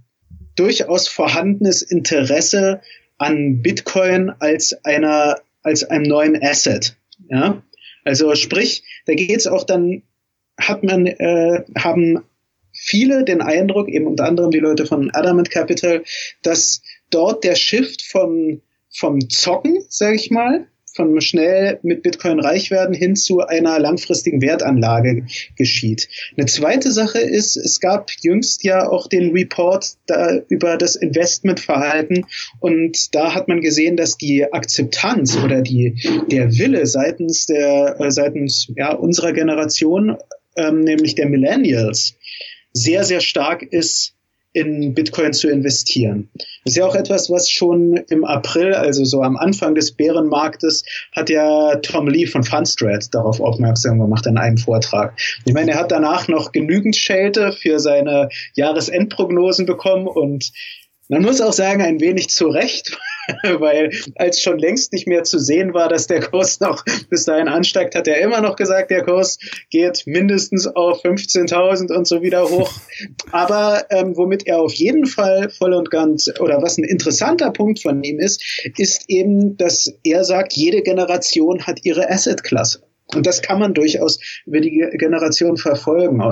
durchaus vorhandenes Interesse an Bitcoin als einer, als einem neuen Asset. Ja? Also sprich, da geht es auch dann, hat man, äh, haben viele den Eindruck, eben unter anderem die Leute von Adamant Capital, dass dort der Shift vom, vom Zocken, sage ich mal, von schnell mit Bitcoin reich werden hin zu einer langfristigen Wertanlage geschieht. Eine zweite Sache ist, es gab jüngst ja auch den Report da über das Investmentverhalten und da hat man gesehen, dass die Akzeptanz oder die, der Wille seitens der, äh, seitens, ja, unserer Generation, ähm, nämlich der Millennials, sehr, sehr stark ist, in Bitcoin zu investieren. Das ist ja auch etwas, was schon im April, also so am Anfang des Bärenmarktes, hat ja Tom Lee von Fundstrat darauf aufmerksam gemacht in einem Vortrag. Ich meine, er hat danach noch genügend Schelte für seine Jahresendprognosen bekommen und man muss auch sagen, ein wenig zu Recht, weil als schon längst nicht mehr zu sehen war, dass der Kurs noch bis dahin ansteigt, hat er immer noch gesagt, der Kurs geht mindestens auf 15.000 und so wieder hoch. Aber ähm, womit er auf jeden Fall voll und ganz, oder was ein interessanter Punkt von ihm ist, ist eben, dass er sagt, jede Generation hat ihre Asset-Klasse. Und das kann man durchaus über die Generation verfolgen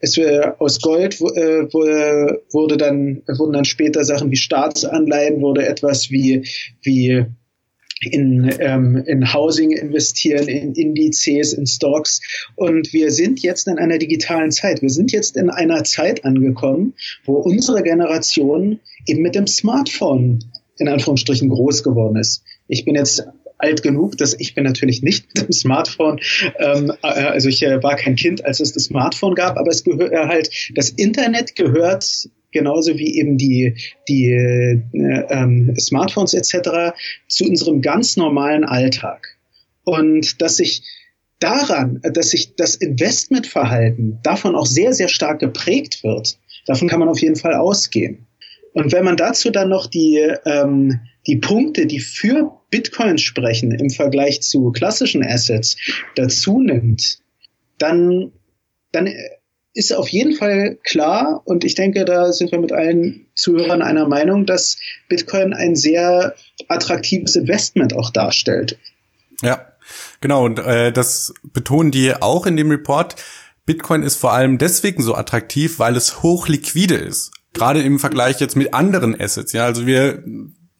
es äh, aus Gold äh, wurde dann wurden dann später Sachen wie Staatsanleihen wurde etwas wie wie in, ähm, in Housing investieren, in Indizes, in Stocks. Und wir sind jetzt in einer digitalen Zeit. Wir sind jetzt in einer Zeit angekommen, wo unsere Generation eben mit dem Smartphone in Anführungsstrichen groß geworden ist. Ich bin jetzt alt genug, dass ich bin natürlich nicht mit dem Smartphone, ähm, äh, also ich äh, war kein Kind, als es das Smartphone gab, aber es gehört äh, halt, das Internet gehört genauso wie eben die, die äh, ähm, Smartphones etc. zu unserem ganz normalen Alltag. Und dass sich daran, dass sich das Investmentverhalten davon auch sehr, sehr stark geprägt wird, davon kann man auf jeden Fall ausgehen. Und wenn man dazu dann noch die, ähm, die Punkte, die für Bitcoin sprechen im Vergleich zu klassischen Assets dazu nimmt, dann, dann ist auf jeden Fall klar, und ich denke, da sind wir mit allen Zuhörern einer Meinung, dass Bitcoin ein sehr attraktives Investment auch darstellt. Ja, genau, und äh, das betonen die auch in dem Report. Bitcoin ist vor allem deswegen so attraktiv, weil es hochliquide ist. Gerade im Vergleich jetzt mit anderen Assets. Ja, also wir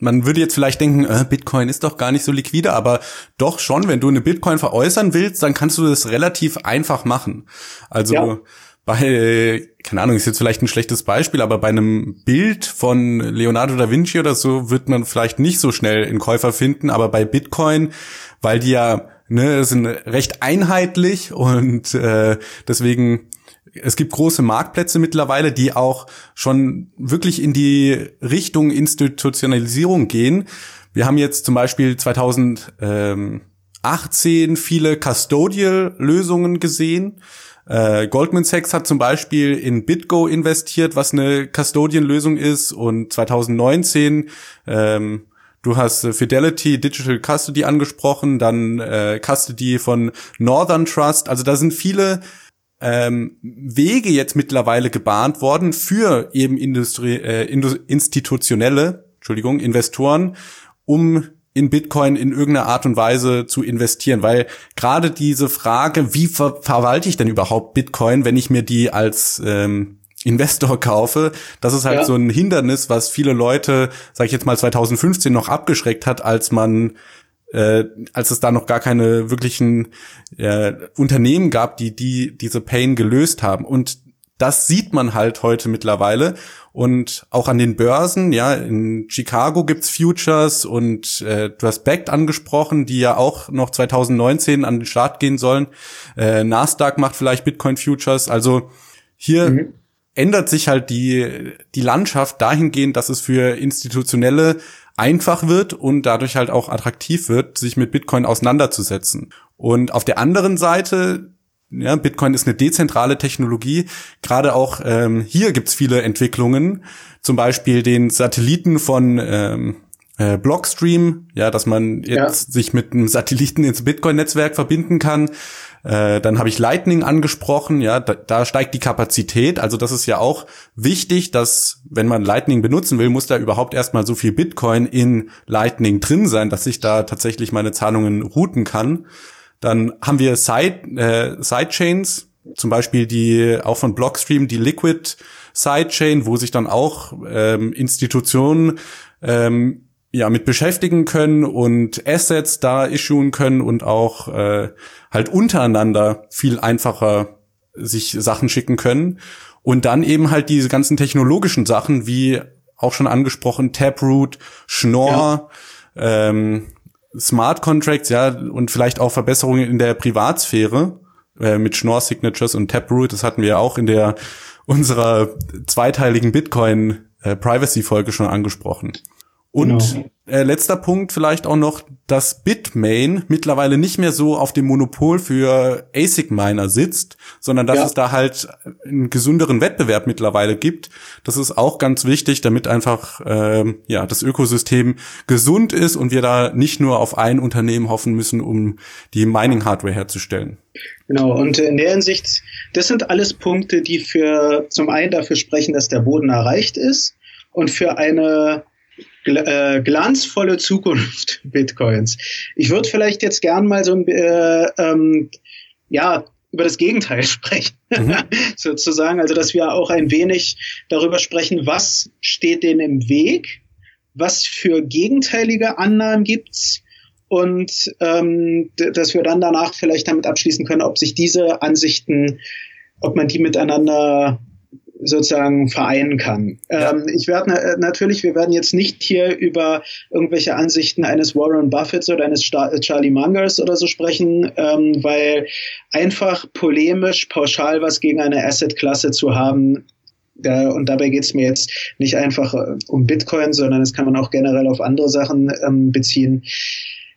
man würde jetzt vielleicht denken, äh, Bitcoin ist doch gar nicht so liquide, aber doch schon, wenn du eine Bitcoin veräußern willst, dann kannst du das relativ einfach machen. Also ja. bei, keine Ahnung, ist jetzt vielleicht ein schlechtes Beispiel, aber bei einem Bild von Leonardo da Vinci oder so wird man vielleicht nicht so schnell einen Käufer finden, aber bei Bitcoin, weil die ja ne, sind recht einheitlich und äh, deswegen es gibt große Marktplätze mittlerweile, die auch schon wirklich in die Richtung Institutionalisierung gehen. Wir haben jetzt zum Beispiel 2018 2018 viele Custodial-Lösungen gesehen. Äh, Goldman Sachs hat zum Beispiel in BitGo investiert, was eine Custodian-Lösung ist. Und 2019 ähm, Du hast äh, Fidelity Digital Custody angesprochen, dann äh, Custody von Northern Trust. Also da sind viele ähm, Wege jetzt mittlerweile gebahnt worden für eben Industrie, äh, institutionelle, Entschuldigung, Investoren, um in Bitcoin in irgendeiner Art und Weise zu investieren, weil gerade diese Frage, wie ver verwalte ich denn überhaupt Bitcoin, wenn ich mir die als ähm, Investor kaufe, das ist halt ja. so ein Hindernis, was viele Leute, sag ich jetzt mal 2015 noch abgeschreckt hat, als man äh, als es da noch gar keine wirklichen äh, Unternehmen gab, die die diese Pain gelöst haben und das sieht man halt heute mittlerweile und auch an den Börsen, ja, in Chicago gibt's Futures und äh, du hast Backed angesprochen, die ja auch noch 2019 an den Start gehen sollen. Äh, Nasdaq macht vielleicht Bitcoin Futures, also hier mhm. ändert sich halt die die Landschaft dahingehend, dass es für institutionelle einfach wird und dadurch halt auch attraktiv wird, sich mit Bitcoin auseinanderzusetzen. Und auf der anderen Seite ja, Bitcoin ist eine dezentrale Technologie. Gerade auch ähm, hier gibt's viele Entwicklungen, zum Beispiel den Satelliten von ähm, äh, Blockstream, ja, dass man jetzt ja. sich mit einem Satelliten ins Bitcoin-Netzwerk verbinden kann. Äh, dann habe ich Lightning angesprochen, ja, da, da steigt die Kapazität. Also das ist ja auch wichtig, dass wenn man Lightning benutzen will, muss da überhaupt erstmal so viel Bitcoin in Lightning drin sein, dass ich da tatsächlich meine Zahlungen routen kann. Dann haben wir Side, äh, Sidechains, zum Beispiel die auch von Blockstream, die Liquid Sidechain, wo sich dann auch ähm, Institutionen ähm, ja mit beschäftigen können und Assets da issuen können und auch äh, halt untereinander viel einfacher sich Sachen schicken können und dann eben halt diese ganzen technologischen Sachen wie auch schon angesprochen Taproot, Schnorr, ja. ähm, Smart Contracts, ja, und vielleicht auch Verbesserungen in der Privatsphäre äh, mit Schnorr Signatures und Taproot. Das hatten wir ja auch in der unserer zweiteiligen Bitcoin äh, Privacy Folge schon angesprochen. Und genau. äh, letzter Punkt vielleicht auch noch, dass Bitmain mittlerweile nicht mehr so auf dem Monopol für ASIC-Miner sitzt, sondern dass ja. es da halt einen gesünderen Wettbewerb mittlerweile gibt. Das ist auch ganz wichtig, damit einfach äh, ja das Ökosystem gesund ist und wir da nicht nur auf ein Unternehmen hoffen müssen, um die Mining-Hardware herzustellen. Genau, und in der Hinsicht, das sind alles Punkte, die für zum einen dafür sprechen, dass der Boden erreicht ist und für eine glanzvolle Zukunft Bitcoins. Ich würde vielleicht jetzt gern mal so ein äh, ähm, ja über das Gegenteil sprechen, mhm. sozusagen. Also dass wir auch ein wenig darüber sprechen, was steht denen im Weg, was für gegenteilige Annahmen gibt's und ähm, dass wir dann danach vielleicht damit abschließen können, ob sich diese Ansichten, ob man die miteinander sozusagen vereinen kann. Ja. Ähm, ich werde na natürlich, wir werden jetzt nicht hier über irgendwelche Ansichten eines Warren Buffetts oder eines Star Charlie Mungers oder so sprechen, ähm, weil einfach polemisch pauschal was gegen eine Asset-Klasse zu haben, da, und dabei geht es mir jetzt nicht einfach äh, um Bitcoin, sondern es kann man auch generell auf andere Sachen ähm, beziehen,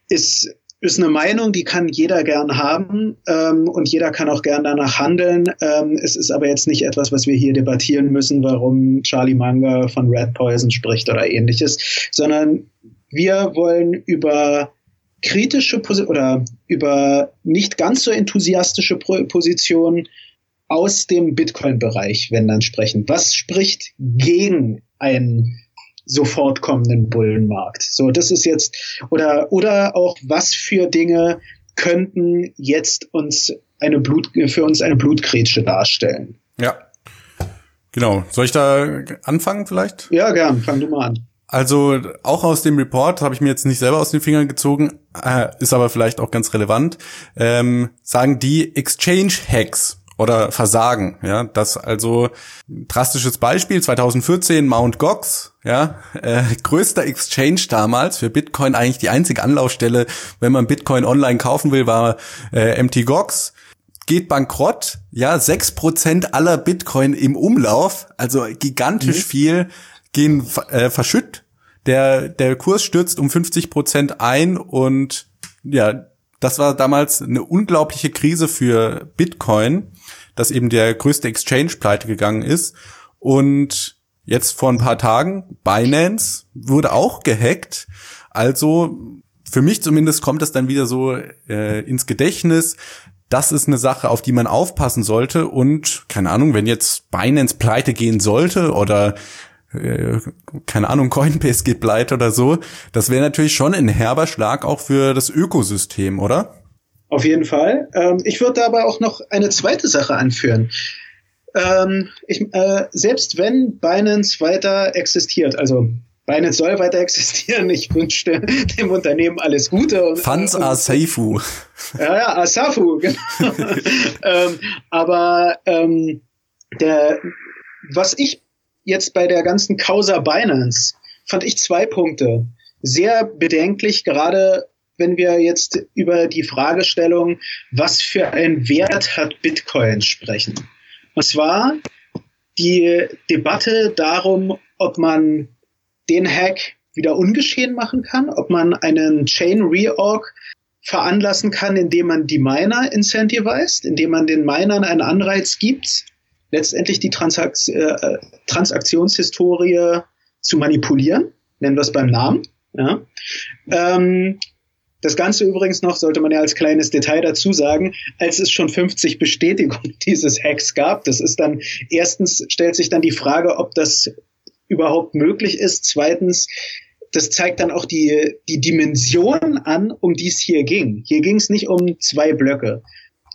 ist ist eine Meinung, die kann jeder gern haben ähm, und jeder kann auch gern danach handeln. Ähm, es ist aber jetzt nicht etwas, was wir hier debattieren müssen, warum Charlie Munger von Red Poison spricht oder ähnliches, sondern wir wollen über kritische Posi oder über nicht ganz so enthusiastische Positionen aus dem Bitcoin-Bereich, wenn dann sprechen. Was spricht gegen ein sofort kommenden Bullenmarkt. So, das ist jetzt, oder, oder auch was für Dinge könnten jetzt uns eine Blut, für uns eine Blutgrätsche darstellen. Ja. Genau. Soll ich da anfangen vielleicht? Ja, gern. Fang du mal an. Also auch aus dem Report habe ich mir jetzt nicht selber aus den Fingern gezogen, äh, ist aber vielleicht auch ganz relevant. Ähm, sagen die Exchange Hacks oder Versagen. Ja, das also drastisches Beispiel 2014 Mount Gox, ja, äh, größter Exchange damals für Bitcoin eigentlich die einzige Anlaufstelle, wenn man Bitcoin online kaufen will, war äh, MT Gox geht bankrott, ja, sechs Prozent aller Bitcoin im Umlauf, also gigantisch mhm. viel, gehen äh, verschütt. Der, der Kurs stürzt um 50 Prozent ein und ja, Das war damals eine unglaubliche Krise für Bitcoin, dass eben der größte Exchange pleite gegangen ist. Und jetzt vor ein paar Tagen, Binance wurde auch gehackt. Also für mich zumindest kommt das dann wieder so äh, ins Gedächtnis. Das ist eine Sache, auf die man aufpassen sollte. Und keine Ahnung, wenn jetzt Binance pleite gehen sollte oder äh, keine Ahnung, Coinbase geht pleite oder so, das wäre natürlich schon ein herber Schlag auch für das Ökosystem, oder? Auf jeden Fall. Ähm, ich würde aber auch noch eine zweite Sache anführen. Ähm, ich, äh, selbst wenn Binance weiter existiert, also Binance soll weiter existieren. Ich wünsche dem Unternehmen alles Gute. Und, Funds are Asafu. Ja, ja, Asafu, genau. ähm, aber ähm, der, was ich jetzt bei der ganzen Causa Binance fand ich zwei Punkte sehr bedenklich, gerade wenn wir jetzt über die Fragestellung, was für ein Wert hat Bitcoin sprechen. Und zwar die Debatte darum, ob man den Hack wieder ungeschehen machen kann, ob man einen Chain Reorg veranlassen kann, indem man die Miner incentivized, indem man den Minern einen Anreiz gibt, letztendlich die Transakt äh, Transaktionshistorie zu manipulieren, nennen wir es beim Namen. Ja. Ähm, das Ganze übrigens noch, sollte man ja als kleines Detail dazu sagen, als es schon 50 Bestätigungen dieses Hacks gab, das ist dann, erstens stellt sich dann die Frage, ob das überhaupt möglich ist. Zweitens, das zeigt dann auch die, die Dimension an, um die es hier ging. Hier ging es nicht um zwei Blöcke.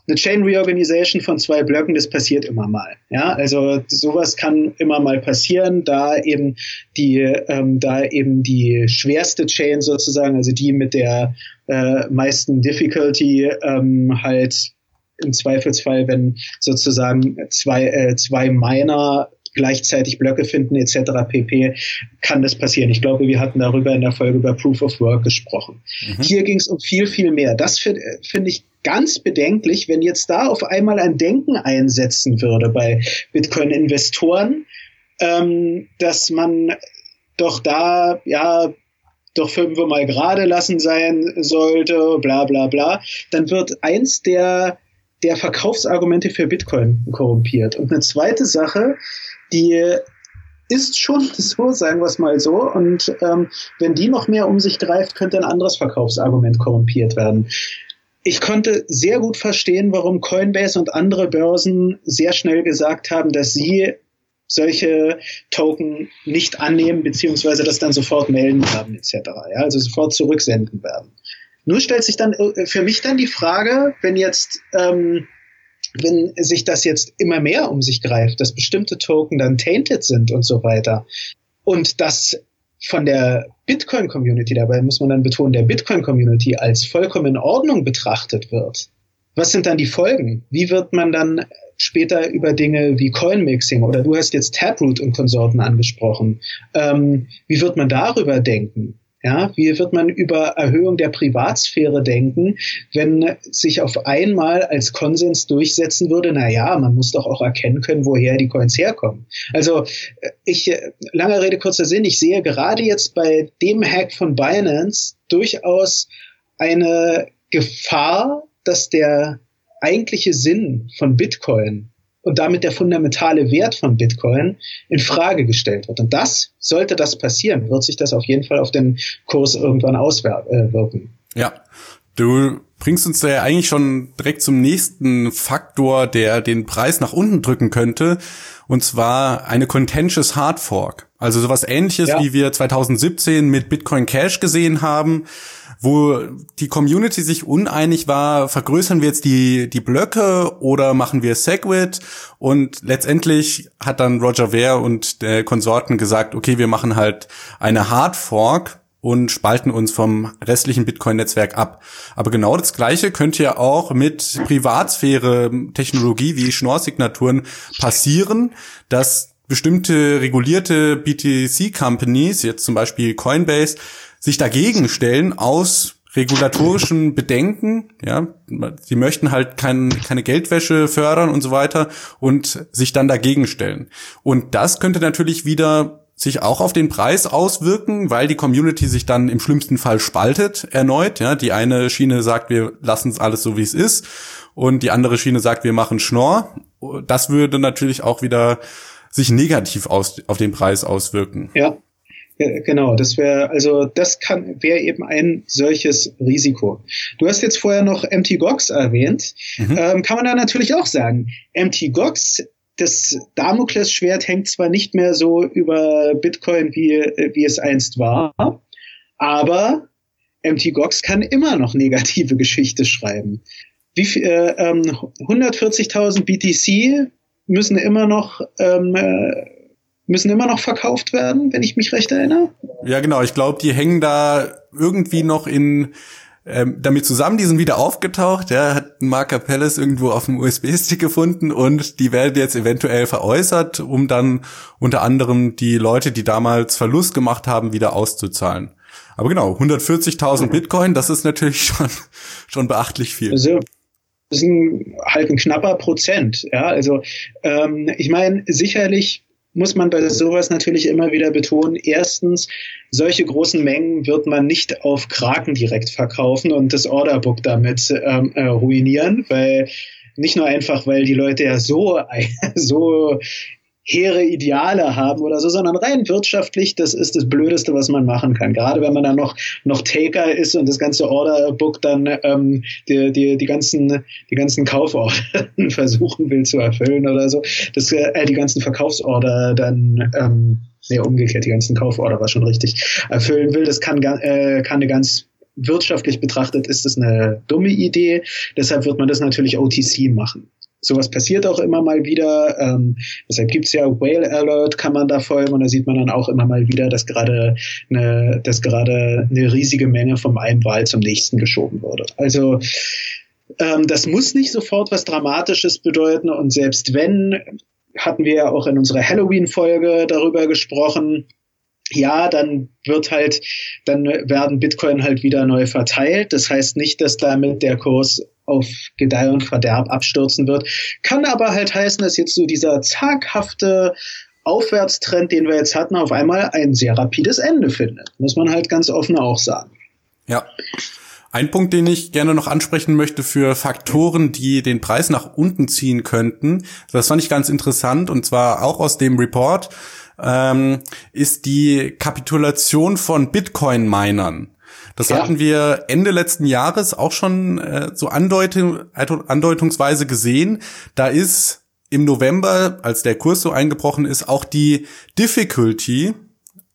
Eine Chain Reorganization von zwei Blöcken, das passiert immer mal. Ja, also sowas kann immer mal passieren, da eben die, ähm, da eben die schwerste Chain sozusagen, also die mit der äh, meisten Difficulty ähm, halt im Zweifelsfall, wenn sozusagen zwei, äh, zwei Miner gleichzeitig Blöcke finden etc. pp. kann das passieren. Ich glaube, wir hatten darüber in der Folge über Proof of Work gesprochen. Mhm. Hier ging es um viel, viel mehr. Das finde find ich ganz bedenklich, wenn jetzt da auf einmal ein Denken einsetzen würde bei Bitcoin-Investoren, ähm, dass man doch da, ja, doch fünf mal gerade lassen sein sollte, bla bla bla, dann wird eins der, der Verkaufsargumente für Bitcoin korrumpiert. Und eine zweite Sache, die ist schon so, sagen wir es mal so. Und ähm, wenn die noch mehr um sich greift, könnte ein anderes Verkaufsargument korrumpiert werden. Ich konnte sehr gut verstehen, warum Coinbase und andere Börsen sehr schnell gesagt haben, dass sie solche Token nicht annehmen, beziehungsweise das dann sofort melden werden, etc. Ja, also sofort zurücksenden werden. Nur stellt sich dann äh, für mich dann die Frage, wenn jetzt ähm, wenn sich das jetzt immer mehr um sich greift, dass bestimmte Token dann tainted sind und so weiter und das von der Bitcoin-Community, dabei muss man dann betonen, der Bitcoin-Community als vollkommen in Ordnung betrachtet wird, was sind dann die Folgen? Wie wird man dann später über Dinge wie Coin-Mixing oder du hast jetzt Taproot und Konsorten angesprochen, ähm, wie wird man darüber denken? Ja, wie wird man über Erhöhung der Privatsphäre denken, wenn sich auf einmal als Konsens durchsetzen würde, na ja, man muss doch auch erkennen können, woher die Coins herkommen. Also äh, ich, äh, lange Rede, kurzer Sinn, ich sehe gerade jetzt bei dem Hack von Binance durchaus eine Gefahr, dass der eigentliche Sinn von Bitcoin und damit der fundamentale Wert von Bitcoin in Frage gestellt wird. Und das, sollte das passieren, wird sich das auf jeden Fall auf den Kurs irgendwann auswirken. Äh, ja, du bringst uns da ja eigentlich schon direkt zum nächsten Faktor, der den Preis nach unten drücken könnte, und zwar eine contentious Hard Fork. Also sowas ähnliches, ja. wie wir 2017 mit Bitcoin Cash gesehen haben wo die Community sich uneinig war, vergrößern wir jetzt die, die Blöcke oder machen wir Segwit? Und letztendlich hat dann Roger Ver und der Konsorten gesagt, okay, wir machen halt eine Hard Fork und spalten uns vom restlichen Bitcoin-Netzwerk ab. Aber genau das Gleiche könnte ja auch mit Privatsphäre-Technologie wie Schnorr-Signaturen passieren, dass bestimmte regulierte BTC-Companies, jetzt zum Beispiel Coinbase, sich dagegen stellen aus regulatorischen Bedenken, ja, sie möchten halt kein, keine Geldwäsche fördern und so weiter und sich dann dagegen stellen. Und das könnte natürlich wieder sich auch auf den Preis auswirken, weil die Community sich dann im schlimmsten Fall spaltet erneut. Ja, die eine Schiene sagt, wir lassen es alles so wie es ist, und die andere Schiene sagt, wir machen Schnorr. Das würde natürlich auch wieder sich negativ aus, auf den Preis auswirken. Ja, Genau, das wäre, also das kann, wäre eben ein solches Risiko. Du hast jetzt vorher noch MT Gox erwähnt. Mhm. Ähm, kann man da natürlich auch sagen. MT Gox, das Damoklesschwert hängt zwar nicht mehr so über Bitcoin, wie, wie es einst war, aber MT Gox kann immer noch negative Geschichte schreiben. Wie viel, äh, ähm, 140.000 BTC müssen immer noch ähm, äh, müssen immer noch verkauft werden, wenn ich mich recht erinnere. Ja, genau. Ich glaube, die hängen da irgendwie noch in ähm, damit zusammen, die sind wieder aufgetaucht, ja, hat Marker Palace irgendwo auf dem USB-Stick gefunden und die werden jetzt eventuell veräußert, um dann unter anderem die Leute, die damals Verlust gemacht haben, wieder auszuzahlen. Aber genau, 140.000 mhm. Bitcoin, das ist natürlich schon, schon beachtlich viel. Also, das ist ein, halt ein knapper Prozent, ja, also ähm, ich meine, sicherlich muss man bei sowas natürlich immer wieder betonen. Erstens, solche großen Mengen wird man nicht auf Kraken direkt verkaufen und das Orderbook damit ähm, äh, ruinieren, weil nicht nur einfach, weil die Leute ja so, so hehre Ideale haben oder so, sondern rein wirtschaftlich, das ist das Blödeste, was man machen kann. Gerade wenn man dann noch, noch Taker ist und das ganze Orderbook dann ähm, die, die, die ganzen, die ganzen Kauforder versuchen will zu erfüllen oder so, das, äh, die ganzen Verkaufsorder dann ähm, nee, umgekehrt, die ganzen Kauforder war schon richtig, erfüllen will, das kann, äh, kann eine ganz wirtschaftlich betrachtet ist das eine dumme Idee. Deshalb wird man das natürlich OTC machen. Sowas passiert auch immer mal wieder. Ähm, deshalb gibt's ja Whale Alert, kann man da folgen und da sieht man dann auch immer mal wieder, dass gerade eine, dass gerade eine riesige Menge vom einen Wahl zum nächsten geschoben wurde. Also ähm, das muss nicht sofort was Dramatisches bedeuten und selbst wenn, hatten wir ja auch in unserer Halloween-Folge darüber gesprochen, ja, dann wird halt, dann werden Bitcoin halt wieder neu verteilt. Das heißt nicht, dass damit der Kurs auf Gedeih und Verderb abstürzen wird. Kann aber halt heißen, dass jetzt so dieser zaghafte Aufwärtstrend, den wir jetzt hatten, auf einmal ein sehr rapides Ende findet. Muss man halt ganz offen auch sagen. Ja. Ein Punkt, den ich gerne noch ansprechen möchte für Faktoren, die den Preis nach unten ziehen könnten, das fand ich ganz interessant und zwar auch aus dem Report, ähm, ist die Kapitulation von Bitcoin-Minern. Das ja. hatten wir Ende letzten Jahres auch schon äh, so andeutung, andeutungsweise gesehen. Da ist im November, als der Kurs so eingebrochen ist, auch die Difficulty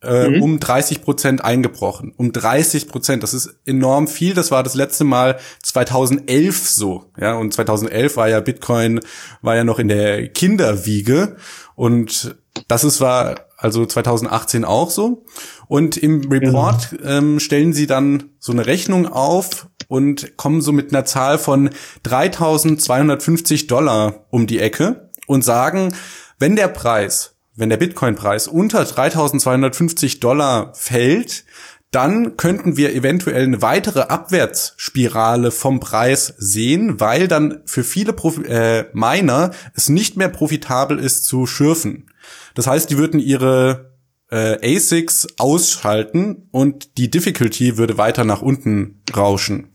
äh, mhm. um 30 Prozent eingebrochen. Um 30 Prozent. Das ist enorm viel. Das war das letzte Mal 2011 so. Ja, und 2011 war ja Bitcoin, war ja noch in der Kinderwiege. Und das ist war also 2018 auch so. Und im Report genau. ähm, stellen sie dann so eine Rechnung auf und kommen so mit einer Zahl von 3250 Dollar um die Ecke und sagen, wenn der Preis, wenn der Bitcoin-Preis unter 3250 Dollar fällt, dann könnten wir eventuell eine weitere Abwärtsspirale vom Preis sehen, weil dann für viele Profi äh, Miner es nicht mehr profitabel ist zu schürfen. Das heißt, die würden ihre äh, ASICs ausschalten und die Difficulty würde weiter nach unten rauschen.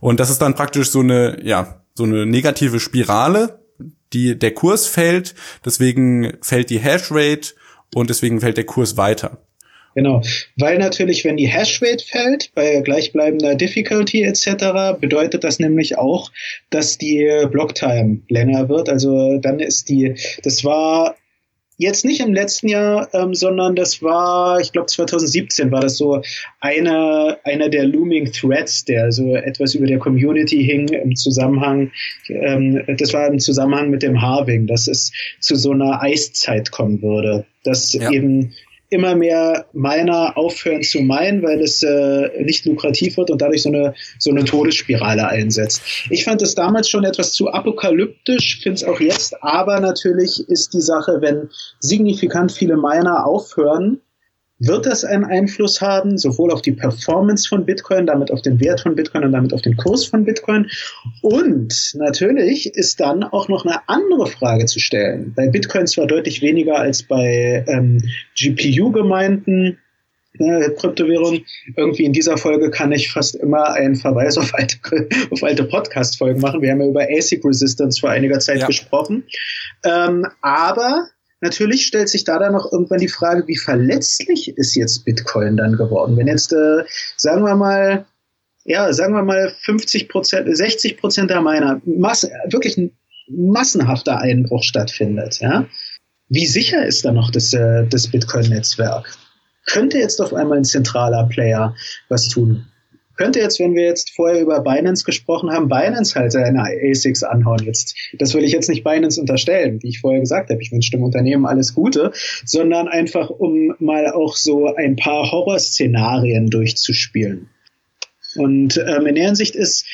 Und das ist dann praktisch so eine, ja, so eine negative Spirale, die der Kurs fällt, deswegen fällt die Hashrate und deswegen fällt der Kurs weiter. Genau, weil natürlich, wenn die Hashrate fällt, bei gleichbleibender Difficulty etc., bedeutet das nämlich auch, dass die Blocktime länger wird. Also dann ist die, das war jetzt nicht im letzten Jahr, ähm, sondern das war, ich glaube 2017 war das so einer einer der Looming Threads, der so etwas über der Community hing im Zusammenhang, ähm, das war im Zusammenhang mit dem Harving, dass es zu so einer Eiszeit kommen würde, dass ja. eben immer mehr Miner aufhören zu meinen, weil es äh, nicht lukrativ wird und dadurch so eine, so eine Todesspirale einsetzt. Ich fand es damals schon etwas zu apokalyptisch, finde es auch jetzt, aber natürlich ist die Sache, wenn signifikant viele Miner aufhören, wird das einen Einfluss haben, sowohl auf die Performance von Bitcoin, damit auf den Wert von Bitcoin und damit auf den Kurs von Bitcoin. Und natürlich ist dann auch noch eine andere Frage zu stellen. Bei Bitcoin zwar deutlich weniger als bei ähm, GPU-Gemeinden, äh, Kryptowährung. Irgendwie in dieser Folge kann ich fast immer einen Verweis auf alte, auf alte Podcast-Folgen machen. Wir haben ja über ASIC Resistance vor einiger Zeit ja. gesprochen. Ähm, aber Natürlich stellt sich da dann noch irgendwann die Frage, wie verletzlich ist jetzt Bitcoin dann geworden? Wenn jetzt, äh, sagen wir mal, ja, sagen wir mal 50 Prozent, 60 Prozent der Miner, Masse, wirklich ein massenhafter Einbruch stattfindet, ja? Wie sicher ist da noch das, äh, das Bitcoin-Netzwerk? Könnte jetzt auf einmal ein zentraler Player was tun? Könnte jetzt, wenn wir jetzt vorher über Binance gesprochen haben, Binance halt seine ASICs anhauen. Jetzt, das will ich jetzt nicht Binance unterstellen, wie ich vorher gesagt habe. Ich wünsche dem Unternehmen alles Gute, sondern einfach, um mal auch so ein paar Horrorszenarien durchzuspielen. Und ähm, in der Hinsicht ist,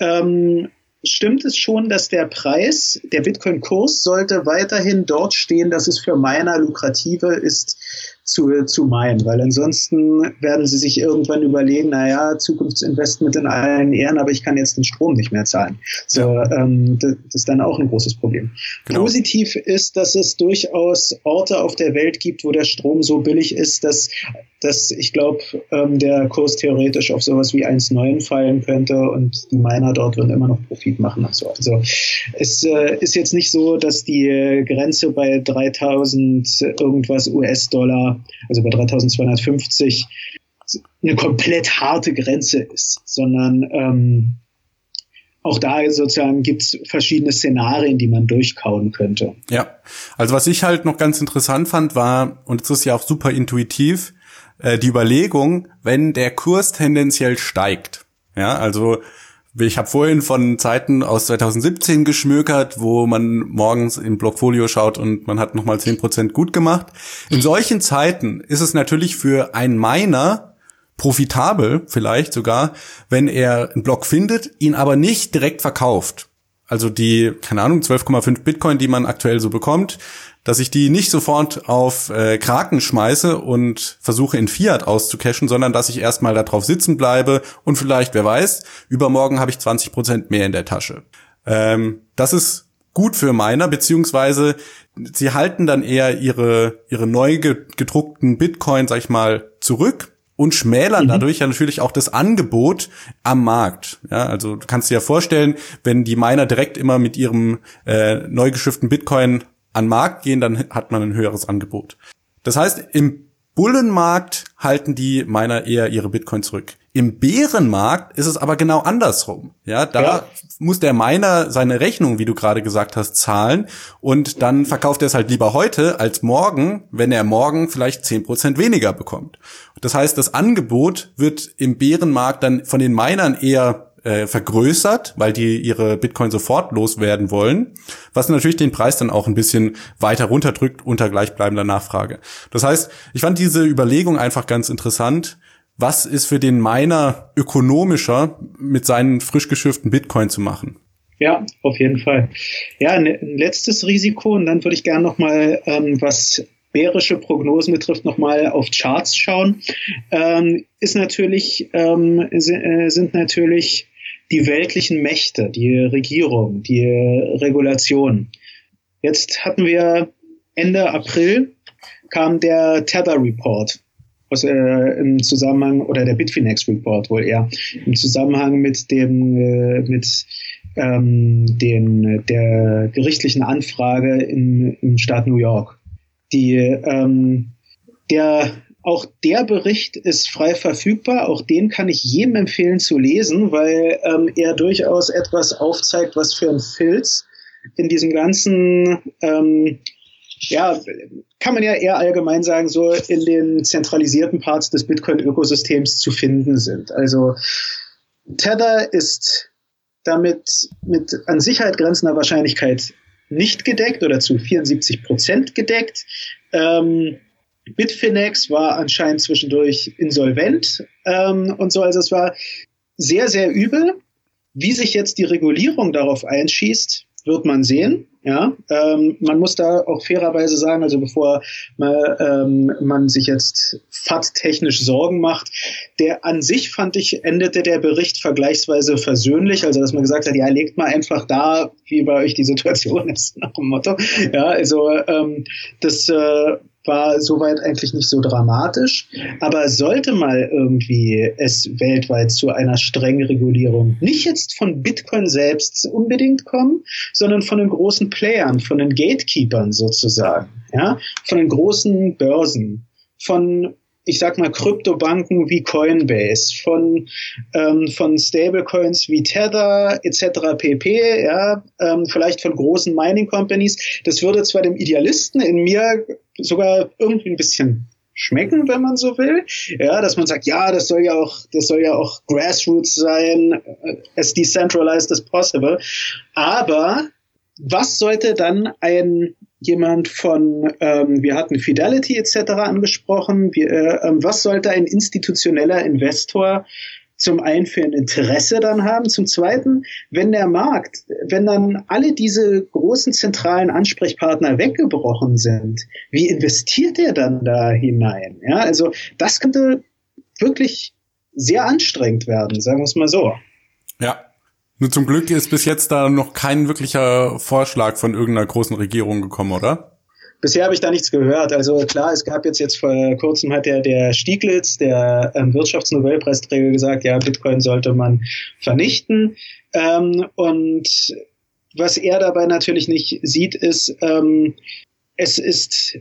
ähm, stimmt es schon, dass der Preis, der Bitcoin-Kurs sollte weiterhin dort stehen, dass es für Miner lukrativer ist, zu, zu meinen, weil ansonsten werden sie sich irgendwann überlegen, naja, Zukunftsinvestment in allen Ehren, aber ich kann jetzt den Strom nicht mehr zahlen. So, ähm, das, ist dann auch ein großes Problem. Genau. Positiv ist, dass es durchaus Orte auf der Welt gibt, wo der Strom so billig ist, dass, dass ich glaube, ähm, der Kurs theoretisch auf sowas wie 1,9 fallen könnte und die Miner dort würden immer noch Profit machen. Also, also es äh, ist jetzt nicht so, dass die Grenze bei 3000 irgendwas US-Dollar also bei 3250, eine komplett harte Grenze ist, sondern ähm, auch da sozusagen gibt es verschiedene Szenarien, die man durchkauen könnte. Ja, also was ich halt noch ganz interessant fand, war, und es ist ja auch super intuitiv, äh, die Überlegung, wenn der Kurs tendenziell steigt. Ja, also ich habe vorhin von Zeiten aus 2017 geschmökert, wo man morgens im Blockfolio schaut und man hat nochmal 10% gut gemacht. In solchen Zeiten ist es natürlich für einen Miner profitabel, vielleicht sogar, wenn er einen Block findet, ihn aber nicht direkt verkauft. Also die, keine Ahnung, 12,5 Bitcoin, die man aktuell so bekommt, dass ich die nicht sofort auf äh, Kraken schmeiße und versuche in Fiat auszucashen, sondern dass ich erstmal darauf sitzen bleibe und vielleicht, wer weiß, übermorgen habe ich 20 Prozent mehr in der Tasche. Ähm, das ist gut für Miner, beziehungsweise sie halten dann eher ihre, ihre neu gedruckten Bitcoin, sag ich mal, zurück und schmälern mhm. dadurch ja natürlich auch das Angebot am Markt. Ja, also du kannst dir ja vorstellen, wenn die Miner direkt immer mit ihrem äh, neu geschifften Bitcoin an Markt gehen, dann hat man ein höheres Angebot. Das heißt, im Bullenmarkt halten die Miner eher ihre Bitcoin zurück. Im Bärenmarkt ist es aber genau andersrum. Ja, da ja. muss der Miner seine Rechnung, wie du gerade gesagt hast, zahlen und dann verkauft er es halt lieber heute als morgen, wenn er morgen vielleicht zehn Prozent weniger bekommt. Das heißt, das Angebot wird im Bärenmarkt dann von den Minern eher äh, vergrößert, weil die ihre Bitcoin sofort loswerden wollen, was natürlich den Preis dann auch ein bisschen weiter runterdrückt unter gleichbleibender Nachfrage. Das heißt, ich fand diese Überlegung einfach ganz interessant. Was ist für den Miner ökonomischer, mit seinen frisch geschifften Bitcoin zu machen? Ja, auf jeden Fall. Ja, ein letztes Risiko und dann würde ich gerne noch mal ähm, was bärische Prognosen betrifft, nochmal auf Charts schauen, ähm, ist natürlich, ähm, äh, sind natürlich die weltlichen Mächte, die Regierung, die Regulation. Jetzt hatten wir Ende April kam der Tether Report aus, äh, im Zusammenhang oder der Bitfinex Report wohl eher im Zusammenhang mit dem äh, mit ähm, den der gerichtlichen Anfrage im, im Staat New York. Die ähm, der auch der Bericht ist frei verfügbar. Auch den kann ich jedem empfehlen zu lesen, weil ähm, er durchaus etwas aufzeigt, was für ein Filz in diesem ganzen, ähm, ja, kann man ja eher allgemein sagen, so in den zentralisierten Parts des Bitcoin-Ökosystems zu finden sind. Also Tether ist damit mit an Sicherheit grenzender Wahrscheinlichkeit nicht gedeckt oder zu 74 Prozent gedeckt. Ähm, Bitfinex war anscheinend zwischendurch insolvent ähm, und so. Also es war sehr, sehr übel. Wie sich jetzt die Regulierung darauf einschießt, wird man sehen. Ja, ähm, man muss da auch fairerweise sagen, also bevor man, ähm, man sich jetzt FAT-technisch Sorgen macht, der an sich fand ich, endete der Bericht vergleichsweise versöhnlich, also dass man gesagt hat, ja, legt mal einfach da, wie bei euch die Situation ist, nach dem Motto. Ja, also ähm, das äh, war soweit eigentlich nicht so dramatisch. Aber sollte mal irgendwie es weltweit zu einer strengen Regulierung, nicht jetzt von Bitcoin selbst unbedingt kommen, sondern von den großen Playern, von den Gatekeepers sozusagen, ja, von den großen Börsen, von ich sag mal, Kryptobanken wie Coinbase, von, ähm, von Stablecoins wie Tether etc. pp, ja, ähm, vielleicht von großen Mining Companies. Das würde zwar dem Idealisten in mir sogar irgendwie ein bisschen schmecken, wenn man so will. Ja, dass man sagt, ja, das soll ja auch, das soll ja auch Grassroots sein, äh, as decentralized as possible. Aber was sollte dann ein jemand von, ähm, wir hatten Fidelity etc. angesprochen, wir, äh, ähm, was sollte ein institutioneller Investor zum einen für ein Interesse dann haben, zum zweiten, wenn der Markt, wenn dann alle diese großen zentralen Ansprechpartner weggebrochen sind, wie investiert er dann da hinein? Ja, also das könnte wirklich sehr anstrengend werden, sagen wir es mal so. Ja, nur zum Glück ist bis jetzt da noch kein wirklicher Vorschlag von irgendeiner großen Regierung gekommen, oder? Bisher habe ich da nichts gehört. Also klar, es gab jetzt jetzt vor kurzem hat der, der Stieglitz, der ähm, Wirtschaftsnobelpreisträger, gesagt, ja, Bitcoin sollte man vernichten. Ähm, und was er dabei natürlich nicht sieht, ist, ähm, es ist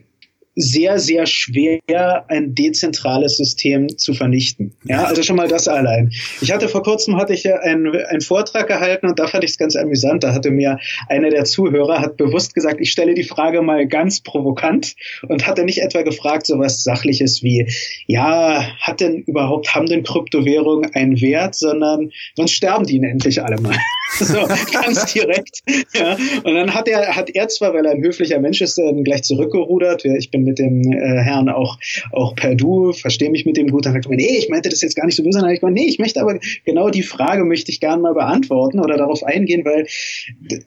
sehr, sehr schwer, ein dezentrales System zu vernichten. Ja, also schon mal das allein. Ich hatte vor kurzem hatte ich ja einen, einen Vortrag gehalten und da fand ich es ganz amüsant. Da hatte mir einer der Zuhörer hat bewusst gesagt, ich stelle die Frage mal ganz provokant und hatte nicht etwa gefragt, so was Sachliches wie, ja, hat denn überhaupt, haben denn Kryptowährungen einen Wert, sondern sonst sterben die endlich alle mal. so, ganz direkt. Ja. Und dann hat er, hat er zwar, weil er ein höflicher Mensch ist, gleich zurückgerudert. Ich bin mit dem äh, Herrn auch, auch per Du, verstehe mich mit dem gut. Dann sagt er, nee, ich meinte das jetzt gar nicht so böse. Dann ich gemeint, nee, ich möchte aber genau die Frage möchte ich gerne mal beantworten oder darauf eingehen, weil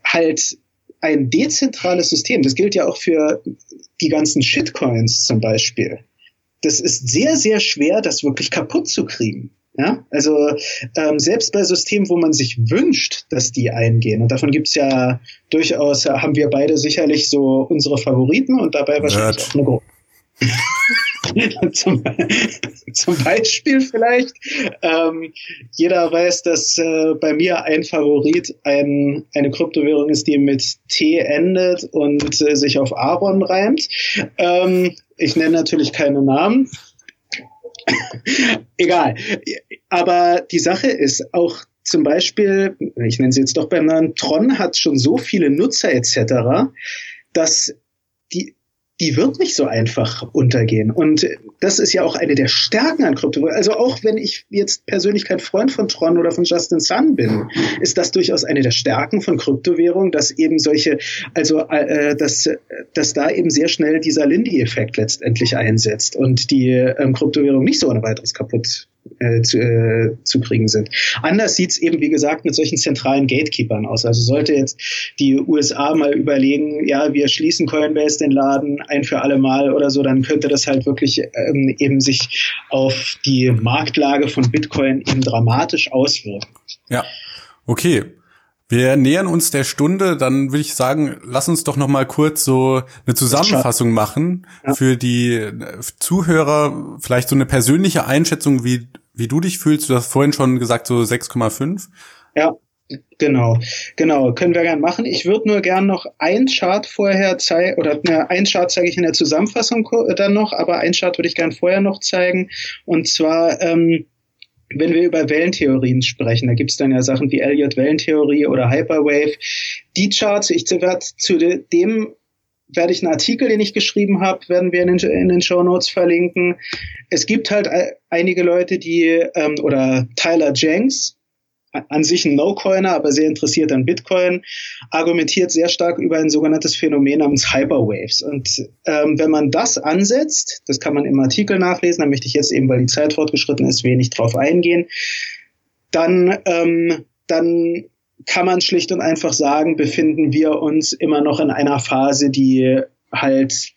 halt ein dezentrales System, das gilt ja auch für die ganzen Shitcoins zum Beispiel. Das ist sehr, sehr schwer, das wirklich kaputt zu kriegen. Ja, also ähm, selbst bei Systemen, wo man sich wünscht, dass die eingehen, und davon gibt's ja durchaus, haben wir beide sicherlich so unsere Favoriten und dabei wahrscheinlich auch eine Gruppe. zum, zum, Beispiel vielleicht. Ähm, jeder weiß, dass äh, bei mir ein Favorit ein, eine Kryptowährung ist, die mit T endet und äh, sich auf Aaron reimt. Ähm, ich nenne natürlich keine Namen. Egal. Aber die Sache ist auch zum Beispiel, ich nenne sie jetzt doch beim Namen, Tron hat schon so viele Nutzer etc., dass die, die wird nicht so einfach untergehen. Und das ist ja auch eine der Stärken an Krypto. Also auch wenn ich jetzt persönlich kein Freund von Tron oder von Justin Sun bin, ist das durchaus eine der Stärken von Kryptowährung, dass eben solche, also äh, dass, dass da eben sehr schnell dieser Lindy-Effekt letztendlich einsetzt und die ähm, Kryptowährung nicht so ohne weiteres kaputt äh, zu, äh, zu kriegen sind. Anders sieht's eben, wie gesagt, mit solchen zentralen Gatekeepern aus. Also sollte jetzt die USA mal überlegen, ja, wir schließen Coinbase den Laden ein für alle Mal oder so, dann könnte das halt wirklich ähm, eben sich auf die Marktlage von Bitcoin eben dramatisch auswirken. Ja, okay. Wir nähern uns der Stunde, dann würde ich sagen, lass uns doch noch mal kurz so eine Zusammenfassung machen für die Zuhörer, vielleicht so eine persönliche Einschätzung, wie wie du dich fühlst. Du hast vorhin schon gesagt so 6,5. Ja, Genau, genau, können wir gern machen. Ich würde nur gern noch ein Chart vorher zeigen, oder ne, ein Chart zeige ich in der Zusammenfassung dann noch, aber ein Chart würde ich gern vorher noch zeigen. Und zwar, ähm, wenn wir über Wellentheorien sprechen, da gibt es dann ja Sachen wie Elliott-Wellentheorie oder Hyperwave. Die Charts, ich werde zu dem werde ich einen Artikel, den ich geschrieben habe, werden wir in den, in den Show Notes verlinken. Es gibt halt einige Leute, die ähm, oder Tyler Jenks, an sich ein No-Coiner, aber sehr interessiert an Bitcoin, argumentiert sehr stark über ein sogenanntes Phänomen namens Hyperwaves. Und ähm, wenn man das ansetzt, das kann man im Artikel nachlesen, da möchte ich jetzt eben, weil die Zeit fortgeschritten ist, wenig drauf eingehen, dann, ähm, dann kann man schlicht und einfach sagen, befinden wir uns immer noch in einer Phase, die halt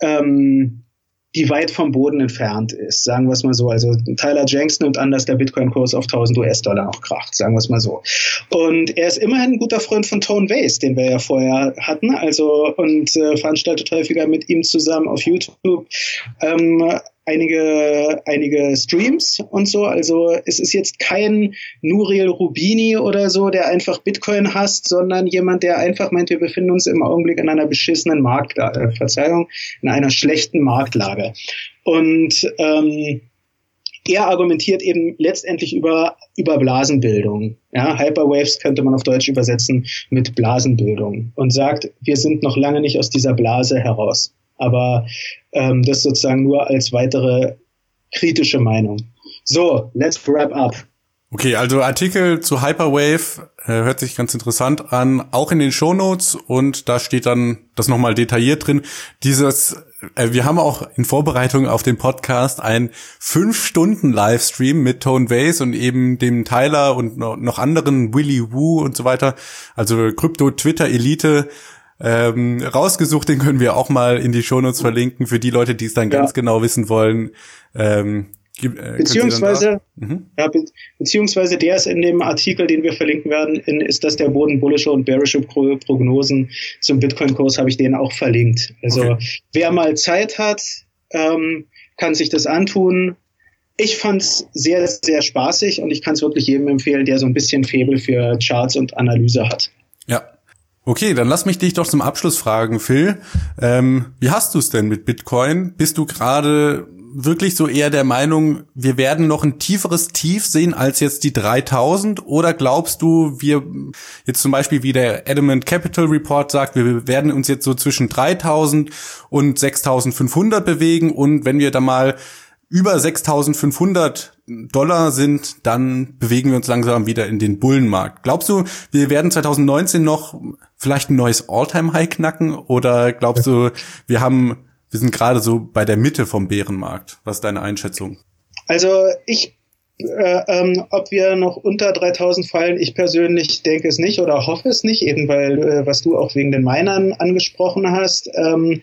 ähm, die weit vom Boden entfernt ist, sagen wir es mal so. Also Tyler Jenks nimmt an, dass der Bitcoin-Kurs auf 1000 US-Dollar noch kracht, sagen wir es mal so. Und er ist immerhin ein guter Freund von Tone Vase, den wir ja vorher hatten, also und äh, veranstaltet häufiger mit ihm zusammen auf YouTube ähm, einige, einige Streams und so. Also es ist jetzt kein Nuriel Rubini oder so, der einfach Bitcoin hasst, sondern jemand, der einfach meint, wir befinden uns im Augenblick in einer beschissenen Marktlage, äh, Verzeihung, in einer schlechten Marktlage. Und ähm, er argumentiert eben letztendlich über, über Blasenbildung. Ja, Hyperwaves könnte man auf Deutsch übersetzen mit Blasenbildung und sagt, wir sind noch lange nicht aus dieser Blase heraus. Aber ähm, das sozusagen nur als weitere kritische Meinung. So, let's wrap up. Okay, also Artikel zu Hyperwave äh, hört sich ganz interessant an, auch in den Shownotes und da steht dann das nochmal detailliert drin. Dieses, äh, wir haben auch in Vorbereitung auf den Podcast einen fünf Stunden Livestream mit Tone Vase und eben dem Tyler und noch anderen Willy Woo und so weiter, also Krypto Twitter Elite ähm, rausgesucht. Den können wir auch mal in die Shownotes verlinken für die Leute, die es dann ja. ganz genau wissen wollen. Ähm, äh, beziehungsweise, mhm. ja, be beziehungsweise der ist in dem Artikel, den wir verlinken werden, in, ist das der Boden bullische und bearische Pro Prognosen zum Bitcoin-Kurs, habe ich den auch verlinkt. Also okay. wer mal Zeit hat, ähm, kann sich das antun. Ich fand's sehr, sehr spaßig und ich kann es wirklich jedem empfehlen, der so ein bisschen Febel für Charts und Analyse hat. Ja, Okay, dann lass mich dich doch zum Abschluss fragen, Phil. Ähm, wie hast du es denn mit Bitcoin? Bist du gerade wirklich so eher der Meinung, wir werden noch ein tieferes Tief sehen als jetzt die 3000? Oder glaubst du, wir jetzt zum Beispiel wie der Adamant Capital Report sagt, wir werden uns jetzt so zwischen 3000 und 6500 bewegen und wenn wir da mal über 6500 Dollar sind, dann bewegen wir uns langsam wieder in den Bullenmarkt. Glaubst du, wir werden 2019 noch vielleicht ein neues All-Time-High knacken oder glaubst du, wir haben, wir sind gerade so bei der Mitte vom Bärenmarkt? Was ist deine Einschätzung? Also ich äh, ähm, ob wir noch unter 3000 fallen, ich persönlich denke es nicht oder hoffe es nicht, eben weil, äh, was du auch wegen den Minern angesprochen hast. Ähm,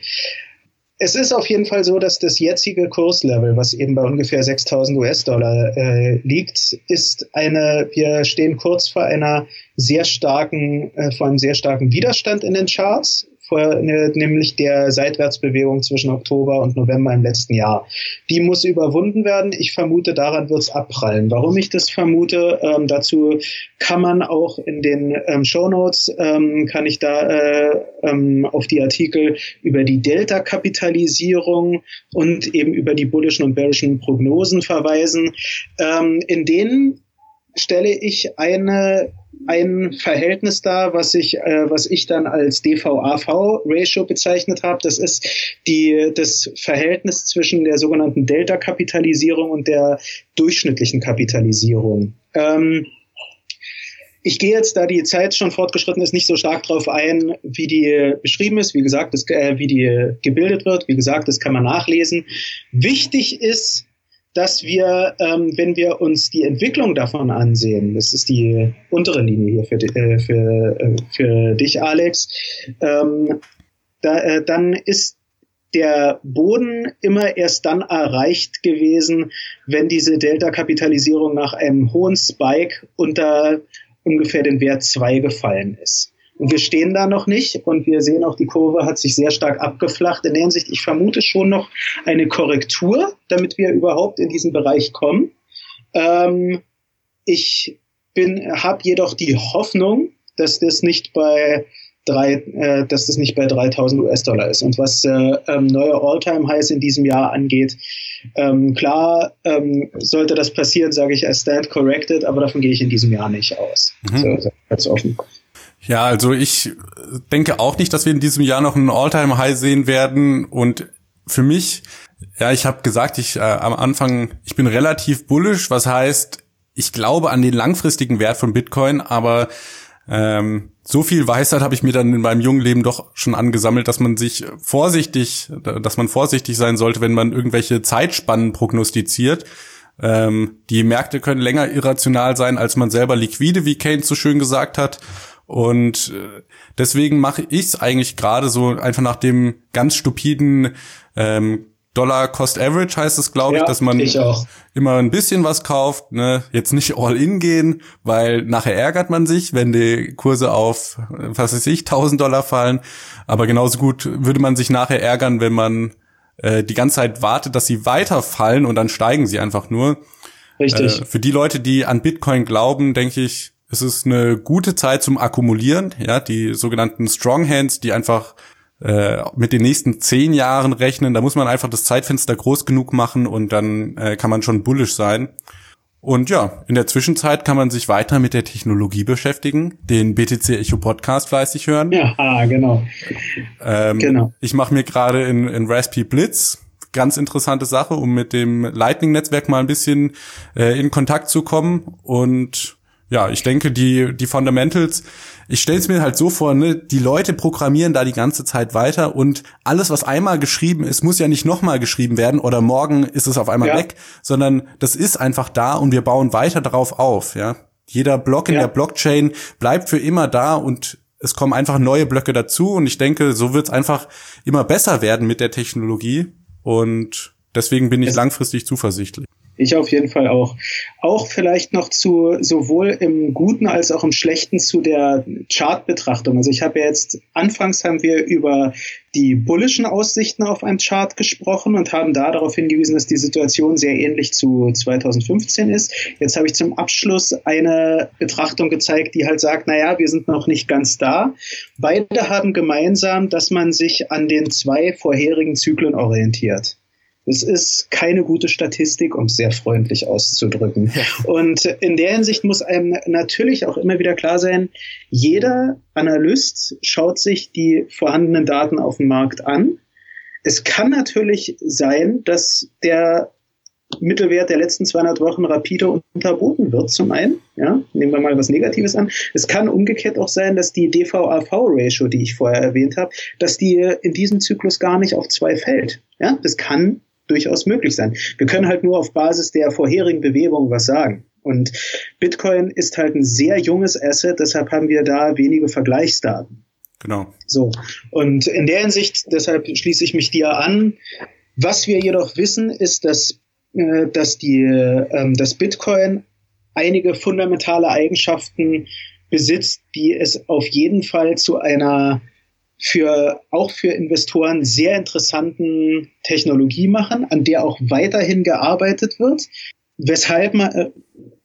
es ist auf jeden Fall so, dass das jetzige Kurslevel, was eben bei ungefähr 6000 US-Dollar äh, liegt, ist eine, wir stehen kurz vor einer sehr starken, äh, vor einem sehr starken Widerstand in den Charts vor, ne, nämlich der Seitwärtsbewegung zwischen Oktober und November im letzten Jahr. Die muss überwunden werden. Ich vermute, daran wird es abprallen. Warum ich das vermute, ähm, dazu kann man auch in den ähm, Show Notes ähm, kann ich da äh, ähm, auf die Artikel über die Delta-Kapitalisierung und eben über die bullischen und bearischen Prognosen verweisen. Ähm, in denen stelle ich eine ein Verhältnis da, was ich, äh, was ich dann als DVAV-Ratio bezeichnet habe. Das ist die, das Verhältnis zwischen der sogenannten Delta-Kapitalisierung und der durchschnittlichen Kapitalisierung. Ähm, ich gehe jetzt, da die Zeit schon fortgeschritten ist, nicht so stark darauf ein, wie die beschrieben ist. Wie gesagt, das, äh, wie die gebildet wird. Wie gesagt, das kann man nachlesen. Wichtig ist, dass wir, ähm, wenn wir uns die Entwicklung davon ansehen, das ist die untere Linie hier für, äh, für, äh, für dich, Alex, ähm, da, äh, dann ist der Boden immer erst dann erreicht gewesen, wenn diese Delta-Kapitalisierung nach einem hohen Spike unter ungefähr den Wert 2 gefallen ist. Wir stehen da noch nicht und wir sehen auch, die Kurve hat sich sehr stark abgeflacht. In der Hinsicht, ich vermute schon noch eine Korrektur, damit wir überhaupt in diesen Bereich kommen. Ähm, ich bin, habe jedoch die Hoffnung, dass das nicht bei drei, äh, dass das nicht bei 3000 US-Dollar ist. Und was äh, ähm, neue All-Time-Highs in diesem Jahr angeht, ähm, klar ähm, sollte das passieren, sage ich, I stand corrected, aber davon gehe ich in diesem Jahr nicht aus. Mhm. So, so, ganz offen. Ja, also ich denke auch nicht, dass wir in diesem Jahr noch einen All-Time-High sehen werden. Und für mich, ja, ich habe gesagt, ich äh, am Anfang, ich bin relativ bullish, was heißt, ich glaube an den langfristigen Wert von Bitcoin, aber ähm, so viel Weisheit habe ich mir dann in meinem jungen Leben doch schon angesammelt, dass man sich vorsichtig, dass man vorsichtig sein sollte, wenn man irgendwelche Zeitspannen prognostiziert Ähm, die Märkte können länger irrational sein, als man selber liquide, wie Keynes so schön gesagt hat. Und äh, deswegen mache ich es eigentlich gerade so einfach nach dem ganz stupiden ähm, Dollar Cost Average heißt es, glaube ja, ich, dass man ich immer ein bisschen was kauft, ne? Jetzt nicht all in gehen, weil nachher ärgert man sich, wenn die Kurse auf, was weiß ich, 1000 Dollar fallen. Aber genauso gut würde man sich nachher ärgern, wenn man äh, die ganze Zeit wartet, dass sie weiterfallen und dann steigen sie einfach nur. Richtig. Äh, für die Leute, die an Bitcoin glauben, denke ich, es ist eine gute Zeit zum Akkumulieren, ja, die sogenannten Strong Hands, die einfach äh, mit den nächsten zehn Jahren rechnen. Da muss man einfach das Zeitfenster groß genug machen und dann äh, kann man schon bullish sein. Und ja, in der Zwischenzeit kann man sich weiter mit der Technologie beschäftigen, den BTC Echo Podcast fleißig hören. Ja, genau. Ähm, genau. Ich mache mir gerade in, in Raspberry Blitz ganz interessante Sache, um mit dem Lightning-Netzwerk mal ein bisschen äh, in Kontakt zu kommen. Und ja, ich denke, die, die Fundamentals, ich stelle es mir halt so vor, ne, die Leute programmieren da die ganze Zeit weiter und alles, was einmal geschrieben ist, muss ja nicht nochmal geschrieben werden oder morgen ist es auf einmal ja. weg, sondern das ist einfach da und wir bauen weiter darauf auf, ja. Jeder Block in ja. der Blockchain bleibt für immer da und es kommen einfach neue Blöcke dazu und ich denke, so wird es einfach immer besser werden mit der Technologie und deswegen bin ich langfristig zuversichtlich. Ich auf jeden Fall auch. Auch vielleicht noch zu sowohl im Guten als auch im Schlechten zu der Chartbetrachtung. Also ich habe ja jetzt, anfangs haben wir über die bullischen Aussichten auf einen Chart gesprochen und haben da darauf hingewiesen, dass die Situation sehr ähnlich zu 2015 ist. Jetzt habe ich zum Abschluss eine Betrachtung gezeigt, die halt sagt, naja, wir sind noch nicht ganz da. Beide haben gemeinsam, dass man sich an den zwei vorherigen Zyklen orientiert. Es ist keine gute Statistik, um es sehr freundlich auszudrücken. Und in der Hinsicht muss einem natürlich auch immer wieder klar sein, jeder Analyst schaut sich die vorhandenen Daten auf dem Markt an. Es kann natürlich sein, dass der Mittelwert der letzten 200 Wochen rapide unterboten wird, zum einen. Ja, nehmen wir mal was Negatives an. Es kann umgekehrt auch sein, dass die DVAV-Ratio, die ich vorher erwähnt habe, dass die in diesem Zyklus gar nicht auf zwei fällt. Ja, das kann durchaus möglich sein. Wir können halt nur auf Basis der vorherigen Bewegung was sagen. Und Bitcoin ist halt ein sehr junges Asset, deshalb haben wir da wenige Vergleichsdaten. Genau. So. Und in der Hinsicht, deshalb schließe ich mich dir an. Was wir jedoch wissen, ist, dass, äh, dass die, äh, dass Bitcoin einige fundamentale Eigenschaften besitzt, die es auf jeden Fall zu einer für auch für Investoren sehr interessanten Technologie machen, an der auch weiterhin gearbeitet wird. Weshalb man, äh,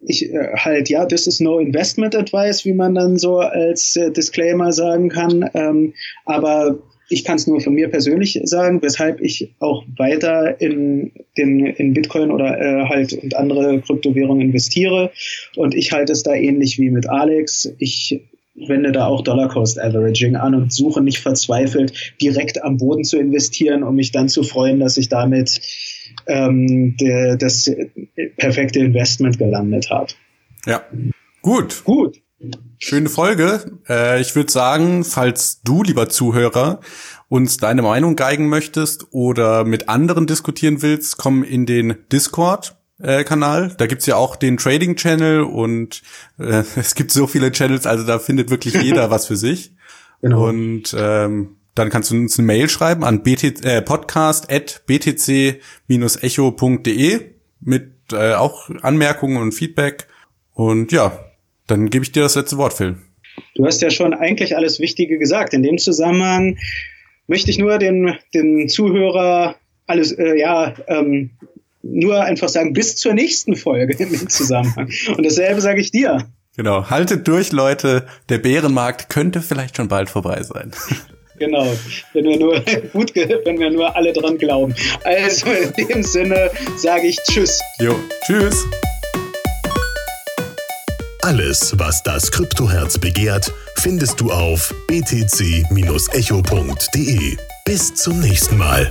ich äh, halt, ja, this is no investment advice, wie man dann so als äh, Disclaimer sagen kann. Ähm, aber ich kann es nur von mir persönlich sagen, weshalb ich auch weiter in, den, in Bitcoin oder äh, halt und andere Kryptowährungen investiere. Und ich halte es da ähnlich wie mit Alex. Ich wende da auch Dollar Cost Averaging an und suche nicht verzweifelt, direkt am Boden zu investieren, um mich dann zu freuen, dass ich damit ähm, de, das perfekte Investment gelandet habe. Ja, gut. Gut. Schöne Folge. Äh, ich würde sagen, falls du, lieber Zuhörer, uns deine Meinung geigen möchtest oder mit anderen diskutieren willst, komm in den Discord äh, Kanal. Da gibt's ja auch den Trading Channel und äh, es gibt so viele Channels, also da findet wirklich jeder was für sich. Genau. Und ähm, dann kannst du uns eine Mail schreiben an bt, äh, podcast.btc-echo.de mit äh, auch Anmerkungen und Feedback. Und ja, dann gebe ich dir das letzte Wort, Phil. Du hast ja schon eigentlich alles Wichtige gesagt. In dem Zusammenhang möchte ich nur den, den Zuhörer alles, äh, ja, ähm, nur einfach sagen, bis zur nächsten Folge in dem Zusammenhang. Und dasselbe sage ich dir. Genau, haltet durch, Leute. Der Bärenmarkt könnte vielleicht schon bald vorbei sein. Genau, wenn wir nur gut, wenn wir nur alle dran glauben. Also in dem Sinne sage ich Tschüss. Jo, Tschüss. Alles, was das Kryptoherz begehrt, findest du auf btc-echo.de. Bis zum nächsten Mal.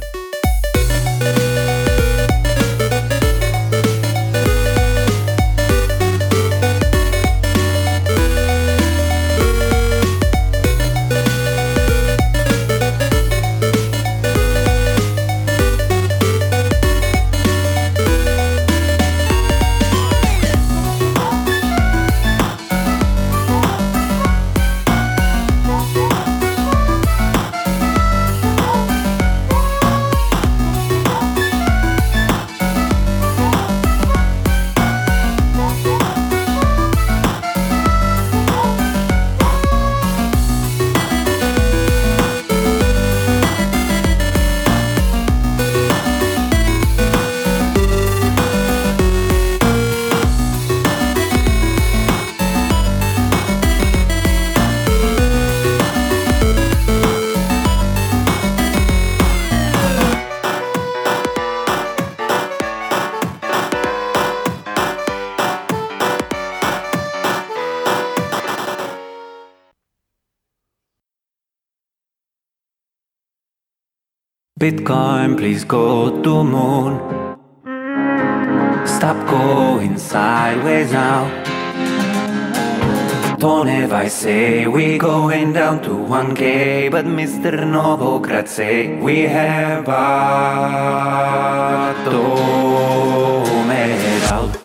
Bitcoin, please go to moon. Stop going sideways now. Don't ever say we going down to 1k, but Mr. Novogratz say we have a